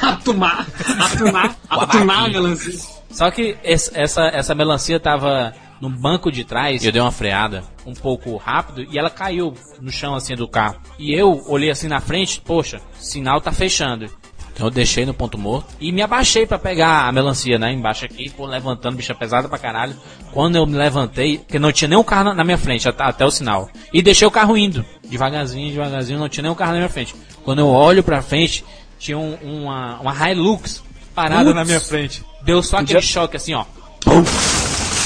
Atumar, atumar, atumar a melancia. Só que essa, essa melancia tava no banco de trás, eu dei uma freada um pouco rápido e ela caiu no chão assim do carro. E eu olhei assim na frente, poxa, sinal tá fechando. Então eu deixei no ponto morto e me abaixei pra pegar a melancia, né? Embaixo aqui, pô, levantando, bicha pesada pra caralho. Quando eu me levantei, que não tinha nenhum carro na, minha frente, até, até o sinal. E deixei o carro indo, devagarzinho, devagarzinho, não tinha nenhum carro na minha frente. Quando eu olho pra frente, tinha um- uma, uma Hilux parada na minha frente. Deu só aquele choque assim, ó.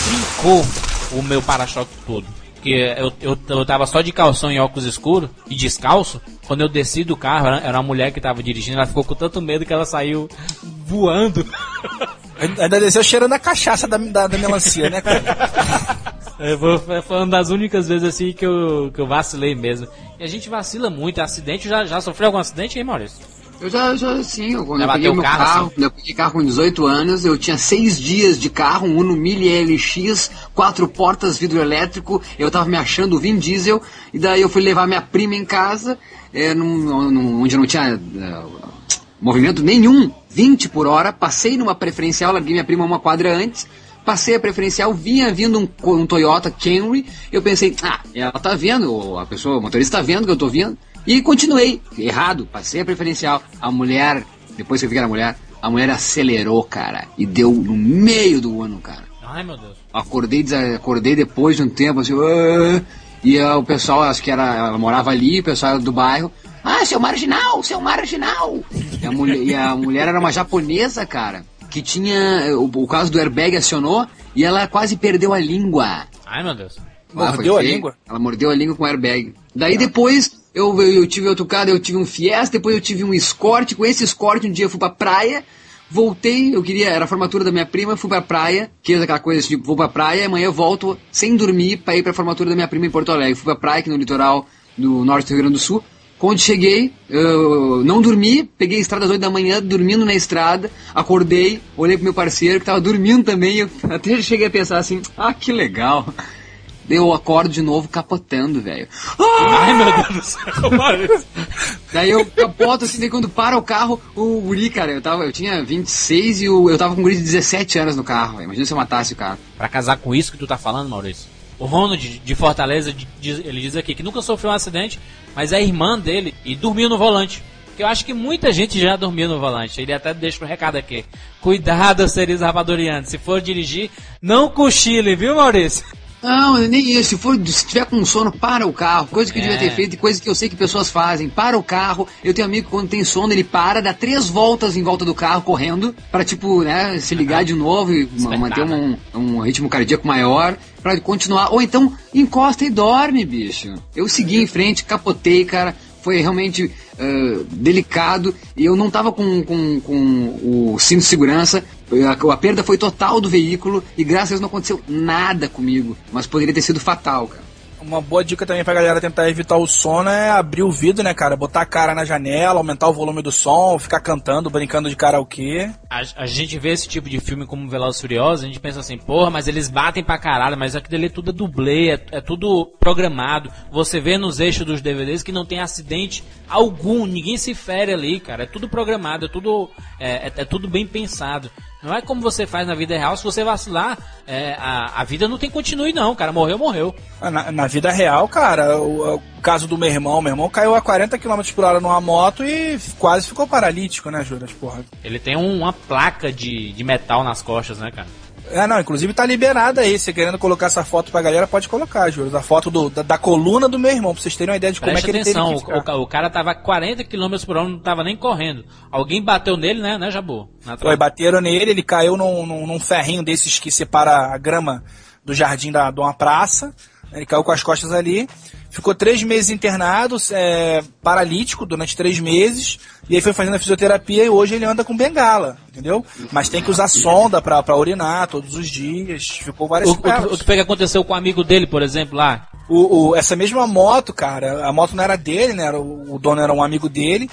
Trincou o meu para-choque todo. Porque eu, eu, eu tava só de calção e óculos escuros e descalço. Quando eu desci do carro, era, uma mulher que tava dirigindo, ela ficou com tanto medo que ela saiu voando. Ainda desceu cheirando a cachaça da, da, da melancia, né, cara? É, Foi, uma das únicas vezes assim que eu, que eu vacilei mesmo. E a gente vacila muito. Acidente, já, já sofreu algum acidente aí, Maurício? Eu já, já sim, eu, quando Já eu peguei meu carro, carro, assim? quando eu peguei carro com 18 anos, eu tinha seis dias de carro, um Uno Mille LX, quatro portas, vidro elétrico, eu tava me achando o Vin Diesel, e daí eu fui levar minha prima em casa, é, num- num- onde não tinha é, movimento nenhum, 20 por hora, passei numa preferencial, larguei minha prima uma quadra antes, passei a preferencial, vinha vindo um, um Toyota Camry, eu pensei, ah, ela tá vendo, a pessoa, o motorista tá vendo que eu tô vindo, e continuei, errado, passei a preferencial, a mulher, depois que eu vi que era mulher, a mulher acelerou, cara, e deu no meio do ano, cara. Ai, meu Deus. Acordei, acordei depois de um tempo, assim, "Ah", e ah, o pessoal, acho que era, ela morava ali, o pessoal era do bairro, ah, seu marginal, seu marginal! E a mulher, e a mulher era uma japonesa, cara, que tinha, o, o caso do airbag acionou, e ela quase perdeu a língua. Ai, meu Deus. Mordeu a língua? Ela mordeu a língua com airbag. Daí depois eu, eu, eu tive outro carro, eu tive um Fiesta, depois eu tive um Escort. Com esse Escort um dia eu fui pra praia, voltei, eu queria, era a formatura da minha prima, fui pra praia, quis aquela coisa tipo, vou pra praia, amanhã eu volto sem dormir pra ir pra formatura da minha prima em Porto Alegre. Fui pra praia aqui no litoral do norte do Rio Grande do Sul. Quando cheguei, eu não dormi, peguei a estrada às 8 da manhã, dormindo na estrada, acordei, olhei pro meu parceiro que tava dormindo também, eu até cheguei a pensar assim, ah, que legal. Daí eu acordo de novo capotando, velho. Ah! Ai, meu Deus do céu, Maurício. Daí eu capoto assim, daí quando para o carro, o guri, cara, eu, tava, eu tinha 26 e o, eu tava com um guri de 17 anos no carro, velho. Imagina se eu matasse o carro. Pra casar com isso que tu tá falando, Maurício. O Ronald de Fortaleza, ele diz aqui que nunca sofreu um acidente, mas é irmã dele e dormiu no volante. Que eu acho que muita gente já dormiu no volante. Ele até deixa um recado aqui. Cuidado, seres rabadorianos. Se for dirigir, não cochile, viu, Maurício? Não, nem isso. Se, for, se tiver com sono, para o carro. Coisa que eu É. devia ter feito e coisa que eu sei que pessoas fazem. Para o carro. Eu tenho amigo que quando tem sono, ele para, dá três voltas em volta do carro, correndo, pra, tipo, né, se ligar de novo e Despertar, manter né? um, um ritmo cardíaco maior, pra continuar. Ou então, encosta e dorme, bicho. Eu segui em frente, capotei, cara. Foi realmente ah, delicado e eu não tava com, com, com o cinto de segurança. A, a perda foi total do veículo e graças a Deus não aconteceu nada comigo. Mas poderia ter sido fatal, cara. Uma boa dica também pra galera tentar evitar o sono é abrir o vidro, né, cara? Botar a cara na janela, aumentar o volume do som, ficar cantando, brincando de karaokê. A, a gente vê esse tipo de filme como Velozes e Furiosos, a gente pensa assim, porra, mas eles batem pra caralho, mas aquilo ali é tudo dublê, é, é tudo programado. Você vê nos eixos dos DVDs que não tem acidente algum, ninguém se fere ali, cara. É tudo programado, é tudo, é, é- é tudo bem pensado. Não é como você faz na vida real, se você vacilar, é, a, a vida não tem continue não, cara. Morreu, morreu. Ah, Na, na vida real, cara, o, o caso do meu irmão, meu irmão caiu a 40 km por hora numa moto e quase ficou paralítico, né, Juras? Porra. Ele tem um- uma placa de, de metal nas costas, né, cara? É, não, inclusive tá liberada aí. Se querendo colocar essa foto pra galera, pode colocar, Juras. A foto do, da, da coluna do meu irmão, pra vocês terem uma ideia de como Preste é que ele atenção, teve que o, o o cara tava a 40 km por hora, não tava nem correndo. Alguém bateu nele, né, né, Jabu? Foi, bateram nele, ele caiu num, num, num ferrinho desses que separa a grama do jardim da, de uma praça. Ele caiu com as costas ali. Ficou três meses internado, é, paralítico durante três meses. E aí foi fazendo a fisioterapia e hoje ele anda com bengala, entendeu? Mas tem que usar sonda pra, pra urinar todos os dias. Ficou várias O, o, o que foi que aconteceu com o amigo dele, por exemplo, lá? O, o- essa mesma moto, cara, a moto não era dele, né? Era, o, o dono era um amigo dele.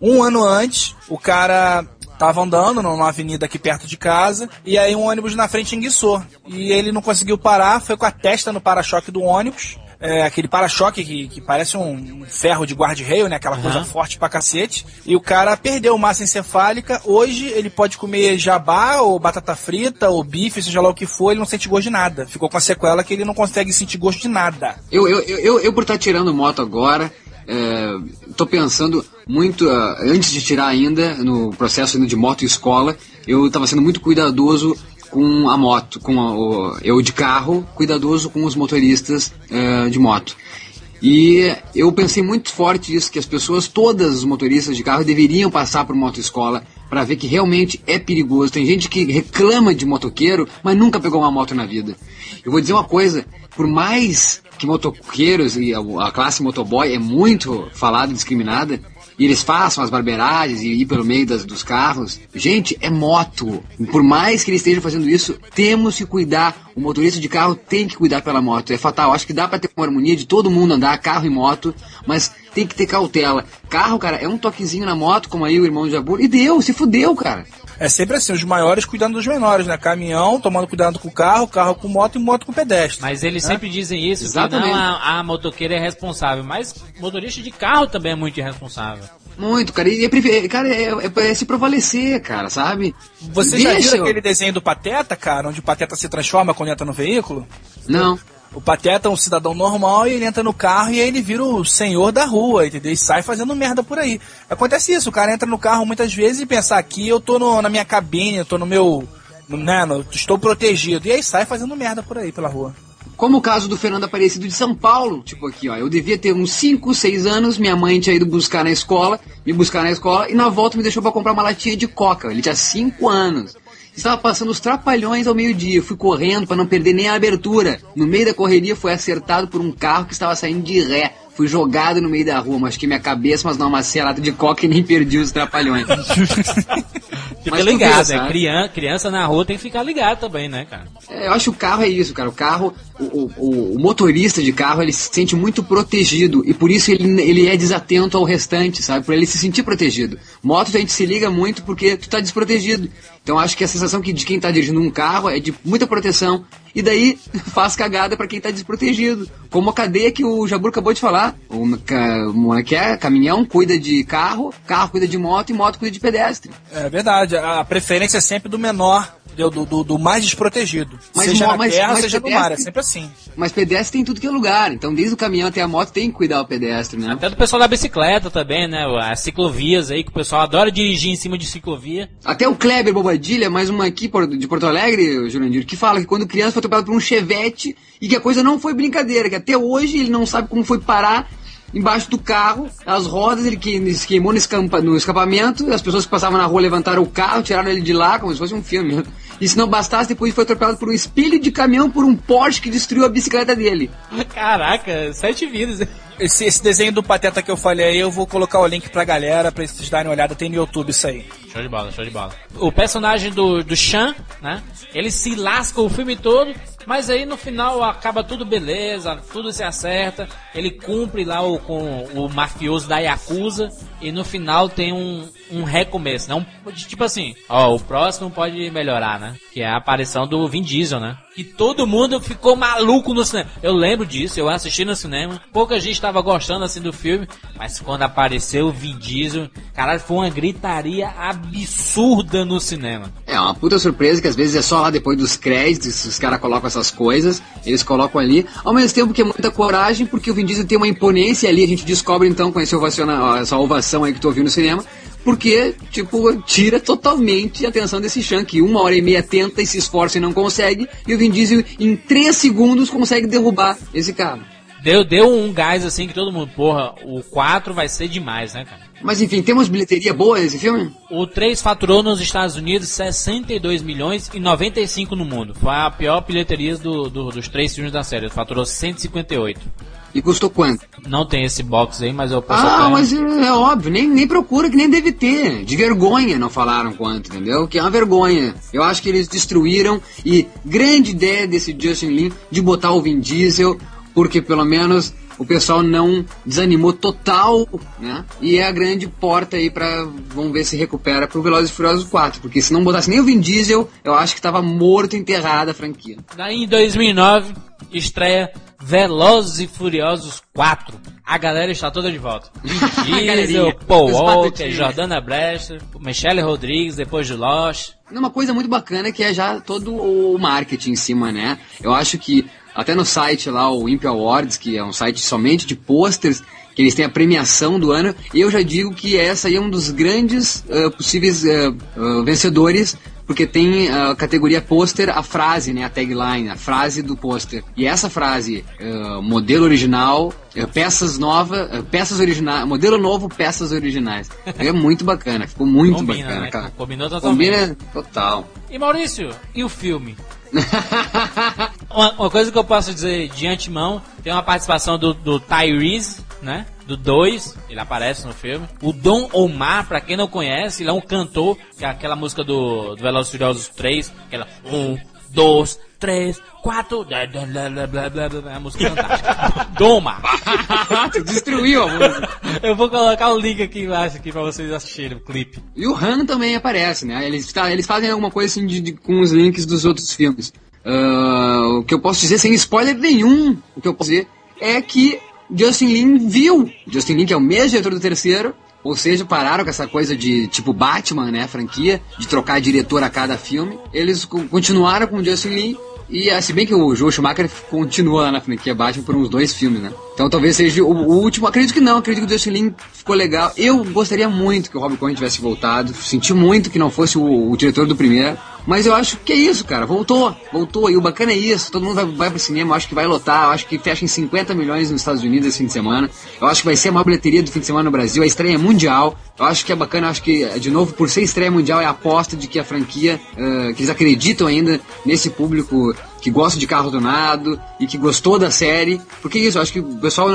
Um ano antes, o cara tava andando numa avenida aqui perto de casa e aí um ônibus na frente enguiçou. E ele não conseguiu parar, foi com a testa no para-choque do ônibus. É, aquele para-choque que, que parece um, ferro de guarda-reio, né? Aquela coisa forte pra cacete. E o cara perdeu massa encefálica. Hoje ele pode comer jabá, ou batata frita, ou bife, seja lá o que for, ele não sente gosto de nada. Ficou com a sequela que ele não consegue sentir gosto de nada. Eu, eu, eu, eu, por estar tirando moto agora, é, tô pensando muito, ah, antes de tirar ainda, no processo ainda de moto e escola, eu estava sendo muito cuidadoso com a moto, com a- o, eu de carro, cuidadoso com os motoristas eh, de moto. E eu pensei muito forte isso, que as pessoas, todas os motoristas de carro, deveriam passar por motoescola para ver que realmente é perigoso. Tem gente que reclama de motoqueiro, mas nunca pegou uma moto na vida. Eu vou dizer uma coisa, por mais que motoqueiros e a, a classe motoboy é muito falada e discriminada, e eles façam as barbeiragens e ir pelo meio das, dos carros. Gente, é moto. Por mais que eles estejam fazendo isso, temos que cuidar. O motorista de carro tem que cuidar pela moto. É fatal. Acho que dá pra ter uma harmonia de todo mundo andar, carro e moto, mas tem que ter cautela. Carro, cara, é um toquezinho na moto, como aí o irmão de Jabur, e deu, se fudeu, cara. É sempre assim, os maiores cuidando dos menores, né? Caminhão, tomando cuidado com o carro, carro com moto e moto com pedestre. Mas eles sempre dizem isso, que Exatamente. não, a, a motoqueira é responsável. Mas motorista de carro também é muito irresponsável. Muito, cara. E é, cara, é, é- é se prevalecer, cara, sabe? Você já Deixa viu eu- aquele desenho do Pateta, cara, onde o Pateta se transforma quando entra no veículo? Não. O Pateta é um cidadão normal e ele entra no carro e aí ele vira o senhor da rua, entendeu? E sai fazendo merda por aí. Acontece isso, o cara entra no carro muitas vezes e pensa, aqui eu tô no- na minha cabine, eu tô no meu. né, no- estou protegido. E aí sai fazendo merda por aí pela rua. Como o caso do Fernando Aparecido de São Paulo, tipo aqui, ó, eu devia ter uns 5, 6 anos, minha mãe tinha ido buscar na escola, me buscar na escola, e na volta me deixou pra comprar uma latinha de coca. Ele tinha 5 anos. Estava passando os trapalhões ao meio-dia, fui correndo pra não perder nem a abertura. No meio da correria foi acertado por um carro que estava saindo de ré. Fui jogado no meio da rua, machuquei minha cabeça, mas não amassei a lata de coca e nem perdi os trapalhões. Fica Mas ligado, é sabe? criança, criança na rua tem que ficar ligado também, né, cara? É, eu acho que o carro é isso, cara. O carro, o, o- o- o motorista de carro, ele se sente muito protegido e por isso ele, ele é desatento ao restante, sabe? Por ele se sentir protegido. Moto a gente se liga muito porque tu tá desprotegido. Então acho que a sensação que de quem tá dirigindo um carro é de muita proteção e daí faz cagada pra quem tá desprotegido. Como a cadeia que o Jabur acabou de falar. O como é? Caminhão cuida de carro, carro cuida de moto e moto cuida de pedestre. É verdade, a preferência é sempre do menor? Do, do, do mais desprotegido. Mas seja na mas- terra, mas seja no mar, é sempre assim. Mas pedestre tem tudo que é lugar. Então desde o caminhão até a moto tem que cuidar o pedestre, né? Até do pessoal da bicicleta também, né? As ciclovias aí, que o pessoal adora dirigir em cima de ciclovia. Até o Kleber Bobadilha, mais uma aqui de Porto Alegre, Jurandir, que fala que quando criança foi atropelado por um chevette e que a coisa não foi brincadeira, que até hoje ele não sabe como foi parar embaixo do carro, as rodas, ele que- se queimou no, escampa- no escapamento, as pessoas que passavam na rua levantaram o carro, tiraram ele de lá, como se fosse um filme. E se não bastasse, depois foi atropelado por um espelho de caminhão por um Porsche que destruiu a bicicleta dele. Caraca, sete vidas. Esse, esse desenho do Pateta que eu falei aí, eu vou colocar o link pra galera, pra vocês darem uma olhada, tem no YouTube isso aí. Show de bola, show de bola. O personagem do, do Chan, né? Ele se lasca o filme todo, mas aí no final acaba tudo beleza, tudo se acerta. Ele cumpre lá o, com o mafioso da Yakuza e no final tem um, um recomeço, né? Um, tipo assim, ó, o próximo pode melhorar, né? Que é a aparição do Vin Diesel, né? Que todo mundo ficou maluco no cinema. Eu lembro disso, eu assisti no cinema. Pouca gente estava gostando assim do filme, mas quando apareceu o Vin Diesel, caralho, foi uma gritaria absurda no cinema. É uma puta surpresa que às vezes é só lá depois dos créditos, os caras colocam essas coisas, eles colocam ali. Ao mesmo tempo que é muita coragem, porque o Vin Diesel tem uma imponência ali, a gente descobre então com esse ovaciona, essa ovação aí que tu ouviu no cinema, porque, tipo, tira totalmente a atenção desse Chan, que uma hora e meia tenta e se esforça e não consegue, e o Vin Diesel em três segundos consegue derrubar esse cara. Deu, deu um gás assim que todo mundo, porra, o 4 vai ser demais, né, cara? Mas enfim, temos bilheteria boa nesse filme? O 3 faturou nos Estados Unidos 62 milhões e 95 no mundo. Foi a pior bilheteria do, do- dos três filmes da série. Faturou 158. E custou quanto? Não tem esse box aí, mas eu posso Ah, até- mas é, é óbvio, nem, nem procura que nem deve ter. De vergonha não falaram quanto, entendeu? Que é uma vergonha. Eu acho que eles destruíram e grande ideia desse Justin Lin de botar o Vin Diesel, porque pelo menos o pessoal não desanimou total, né? E é a grande porta aí pra, vamos ver se recupera pro Velozes e Furiosos 4, porque se não botasse nem o Vin Diesel, eu acho que tava morto, enterrada a franquia. Daí em 2009 estreia Velozes e Furiosos 4. A galera está toda de volta. Diesel, Paul Walker. Jordana Brewster, Michelle Rodrigues, depois de Lost. Uma coisa muito bacana que é já todo o marketing em cima, né? Eu acho que até no site lá, o Imp Awards, que é um site somente de posters, que eles têm a premiação do ano, eu já digo que essa aí é um dos grandes eh, possíveis eh, eh, vencedores, porque tem a categoria pôster a frase, né, a tagline, a frase do pôster. E essa frase, eh, modelo original, eh, peças novas, eh, peças originais, modelo novo, peças originais. É muito bacana, ficou muito Combina, bacana, né? cara. Combinou totalmente. Combina total. E Maurício, e o filme? Uma, uma coisa que eu posso dizer de antemão, tem uma participação do, do Tyrese, né? Do 2, ele aparece no filme. O Dom Omar, pra quem não conhece, ele é um cantor, que é aquela música do, do Velozes Furiosos 3, aquela 1, 2, 3, 4, blá, blá, blá, blá, blá, é uma música fantástica. Dom Omar. Tu destruiu a música. Eu vou colocar o link aqui embaixo aqui pra vocês assistirem o clipe. E o Han também aparece, né? Eles, tá- eles fazem alguma coisa assim de, de- com os links dos outros filmes. Ah, o que eu posso dizer, sem spoiler nenhum, o que eu posso dizer é que Justin Lin viu. Justin Lin, que é o mesmo diretor do terceiro, ou seja, pararam com essa coisa de tipo Batman, né? Franquia, de trocar diretor a cada filme. Eles co- continuaram com o Justin Lin. E ah, se bem que o Joel Schumacher continua na franquia Batman por uns dois filmes, né? Então talvez seja o, o último. Acredito que não, acredito que o Justin Lin ficou legal. Eu gostaria muito que o Rob Cohen tivesse voltado. Senti muito que não fosse o, o diretor do primeiro. Mas eu acho que é isso, cara. Voltou, voltou. E o bacana é isso. Todo mundo vai, vai pro cinema. Eu acho que vai lotar. Eu acho que fecha em 50 milhões nos Estados Unidos esse fim de semana. Eu acho que vai ser a maior bilheteria do fim de semana no Brasil. A estreia é mundial. Eu acho que é bacana. Eu acho que, de novo, por ser estreia mundial, é a aposta de que a franquia, eh, que eles acreditam ainda nesse público que gosta de carro donado e que gostou da série. Porque isso, eu acho que o pessoal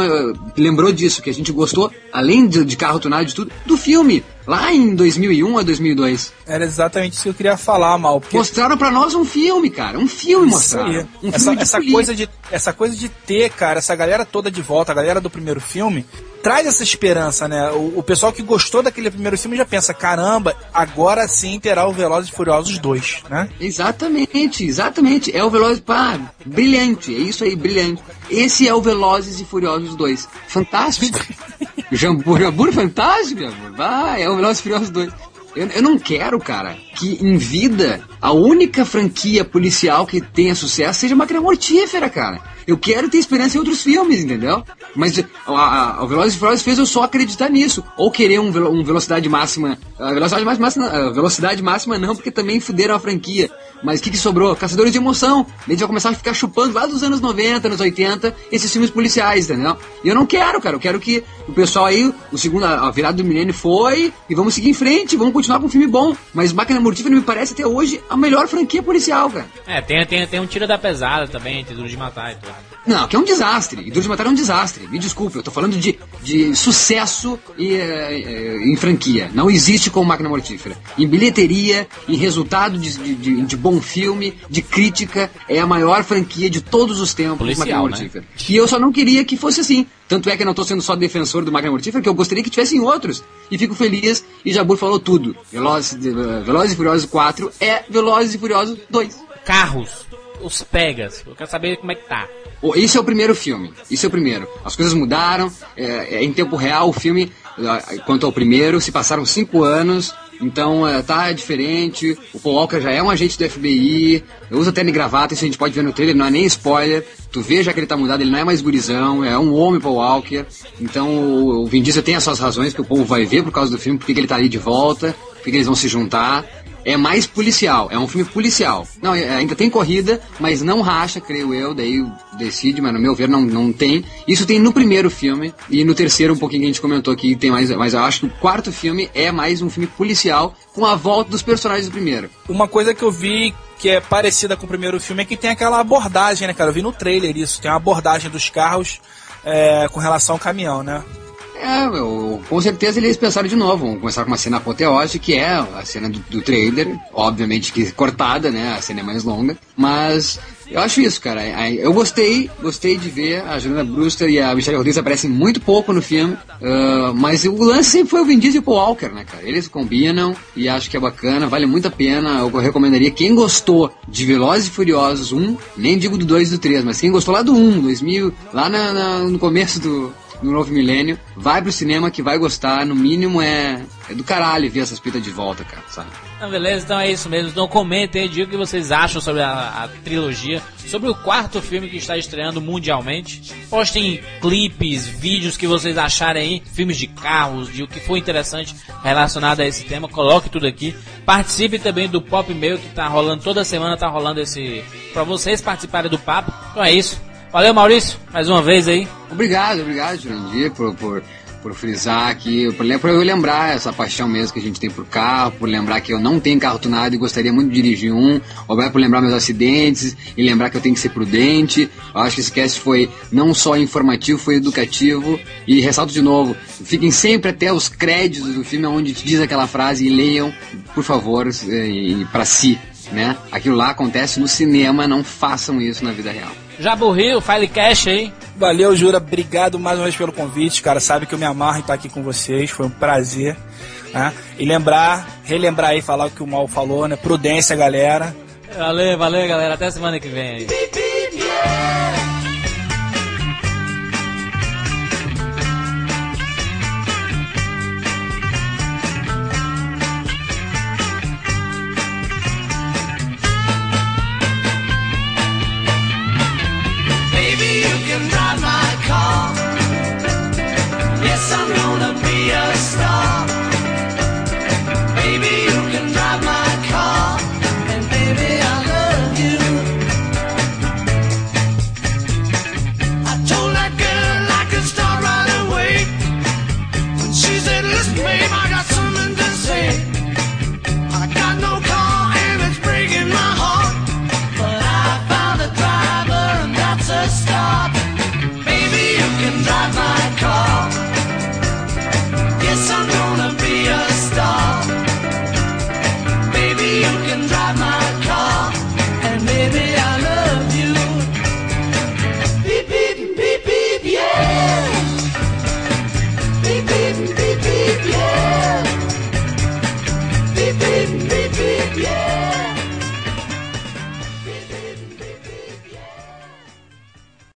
lembrou disso, que a gente gostou, além de, de carro tunado de tudo, do filme. Lá em 2001 a 2002. Era exatamente isso que eu queria falar, Mal. Porque Mostraram pra nós um filme, cara. Um filme Isso mostraram. aí. Um essa, filme de essa coisa de, essa coisa de ter, cara, essa galera toda de volta, a galera do primeiro filme, traz essa esperança, né? O, o pessoal que gostou daquele primeiro filme já pensa, caramba, agora sim terá o Velozes e Furiosos 2, né? Exatamente, exatamente. É o Velozes, pá, brilhante. É isso aí, brilhante. Esse é o Velozes e Furiosos 2. Fantástico. Jambur, Jambur fantástico, Jambur. Ah, é o e Furiosos 2. Eu, eu não quero, cara, que em vida a única franquia policial que tenha sucesso seja Máquina Mortífera, cara. Eu quero ter experiência em outros filmes, entendeu? Mas a, a, o Velozes e Furiosos fez eu só acreditar nisso. Ou querer um, um velocidade máxima. A velocidade máxima, a velocidade máxima não, porque também fuderam a franquia. Mas o que, que sobrou? Caçadores de emoção. A gente vai começar a ficar chupando lá dos anos 90, anos 80, esses filmes policiais, entendeu? E eu não quero, cara. Eu quero que o pessoal aí, o segundo, a virada do milênio foi, e vamos seguir em frente, vamos continuar com um filme bom. Mas Máquina Mortífera me parece até hoje a melhor franquia policial, cara. É, tem, tem, tem um tiro da pesada também, tem duro de matar e tudo. Não, que é um desastre. E Duro de Matar é um desastre. Me desculpe, eu tô falando de, de sucesso e, eh, eh, em franquia. Não existe como Máquina Mortífera. Em bilheteria, em resultado de, de, de- de bom filme, de crítica, é a maior franquia de todos os tempos, Policial, né? E eu só não queria que fosse assim. Tanto é que eu não tô sendo só defensor do Máquina Mortífera, que eu gostaria que tivessem outros. E fico feliz, e Jabur falou tudo. Velozes, Velozes e Furiosos 4 é Velozes e Furiosos 2. Carros, os Pegas, eu quero saber como é que tá. Oh, Esse é o primeiro filme. Isso é o primeiro. As coisas mudaram. É, é em tempo real o filme, ah, quanto ao primeiro, se passaram cinco anos. Então é, tá diferente. O Paul Walker já é um agente do FBI. Usa terno e gravata. Isso a gente pode ver no trailer. Não é nem spoiler. Tu vê já que ele tá mudado. Ele não é mais gurizão. É um homem Paul Walker. Então o, Vin Diesel tem as suas razões que o povo vai ver por causa do filme. Porque que ele tá ali de volta. Porque que eles vão se juntar é mais policial, é um filme policial. Não, é- ainda tem corrida, mas não racha, creio eu, daí decide, mas no meu ver não, não tem. Isso tem no primeiro filme, e no terceiro um pouquinho que a gente comentou aqui, tem mais, mas eu acho que o quarto filme é mais um filme policial com a volta dos personagens do primeiro. Uma coisa que eu vi que é parecida com o primeiro filme é que tem aquela abordagem, né, cara? Eu vi no trailer isso, tem uma abordagem dos carros é, com relação ao caminhão, né? É, eu- com certeza eles pensaram de novo. Vamos começar com uma cena apoteótica, que é a cena do, do trailer, obviamente que cortada, né? A cena é mais longa. Mas eu acho isso, cara. A- Eu gostei, gostei de ver. A Juliana Brewster e a Michelle Rodrigues aparecem muito pouco no filme. ah, mas o lance sempre foi o Vin Diesel e o Paul Walker, né, cara? Eles combinam e acho que é bacana, vale muito a pena. Eu recomendaria quem gostou de Velozes e Furiosos 1, nem digo do 2 e do 3, mas quem gostou lá do 1, 2000, lá na- na- no começo do, no novo milênio, vai pro cinema que vai gostar, no mínimo é, é do caralho ver essas pitas de volta, cara, sabe? Beleza, então é isso mesmo. Então comentem aí, digam o que vocês acham sobre a, a trilogia, sobre o quarto filme que está estreando mundialmente. Postem clipes, vídeos que vocês acharem aí, filmes de carros, de o que for interessante relacionado a esse tema, coloque tudo aqui. Participe também do Pop Mail que tá rolando toda semana, tá rolando esse para vocês participarem do papo. Então é isso. Valeu, Maurício, mais uma vez aí. Obrigado, obrigado, Jurandir, por, por, por frisar aqui, por, por eu lembrar essa paixão mesmo que a gente tem por carro, por lembrar que eu não tenho carro tunado e gostaria muito de dirigir um, obrigado por lembrar meus acidentes e lembrar que eu tenho que ser prudente. Eu acho que esse cast foi não só informativo, foi educativo e ressalto de novo, fiquem sempre até os créditos do filme onde diz aquela frase e leiam, por favor, e, para si, né? Aquilo lá acontece no cinema, não façam isso na vida real. Já burriu, File Cash aí. Valeu, Jura. Obrigado mais uma vez pelo convite, cara. Sabe que eu me amarro em estar aqui com vocês. Foi um prazer. né? E lembrar, relembrar aí, falar o que o Mal falou, né? Prudência, galera. Valeu, valeu, galera. Até semana que vem aí.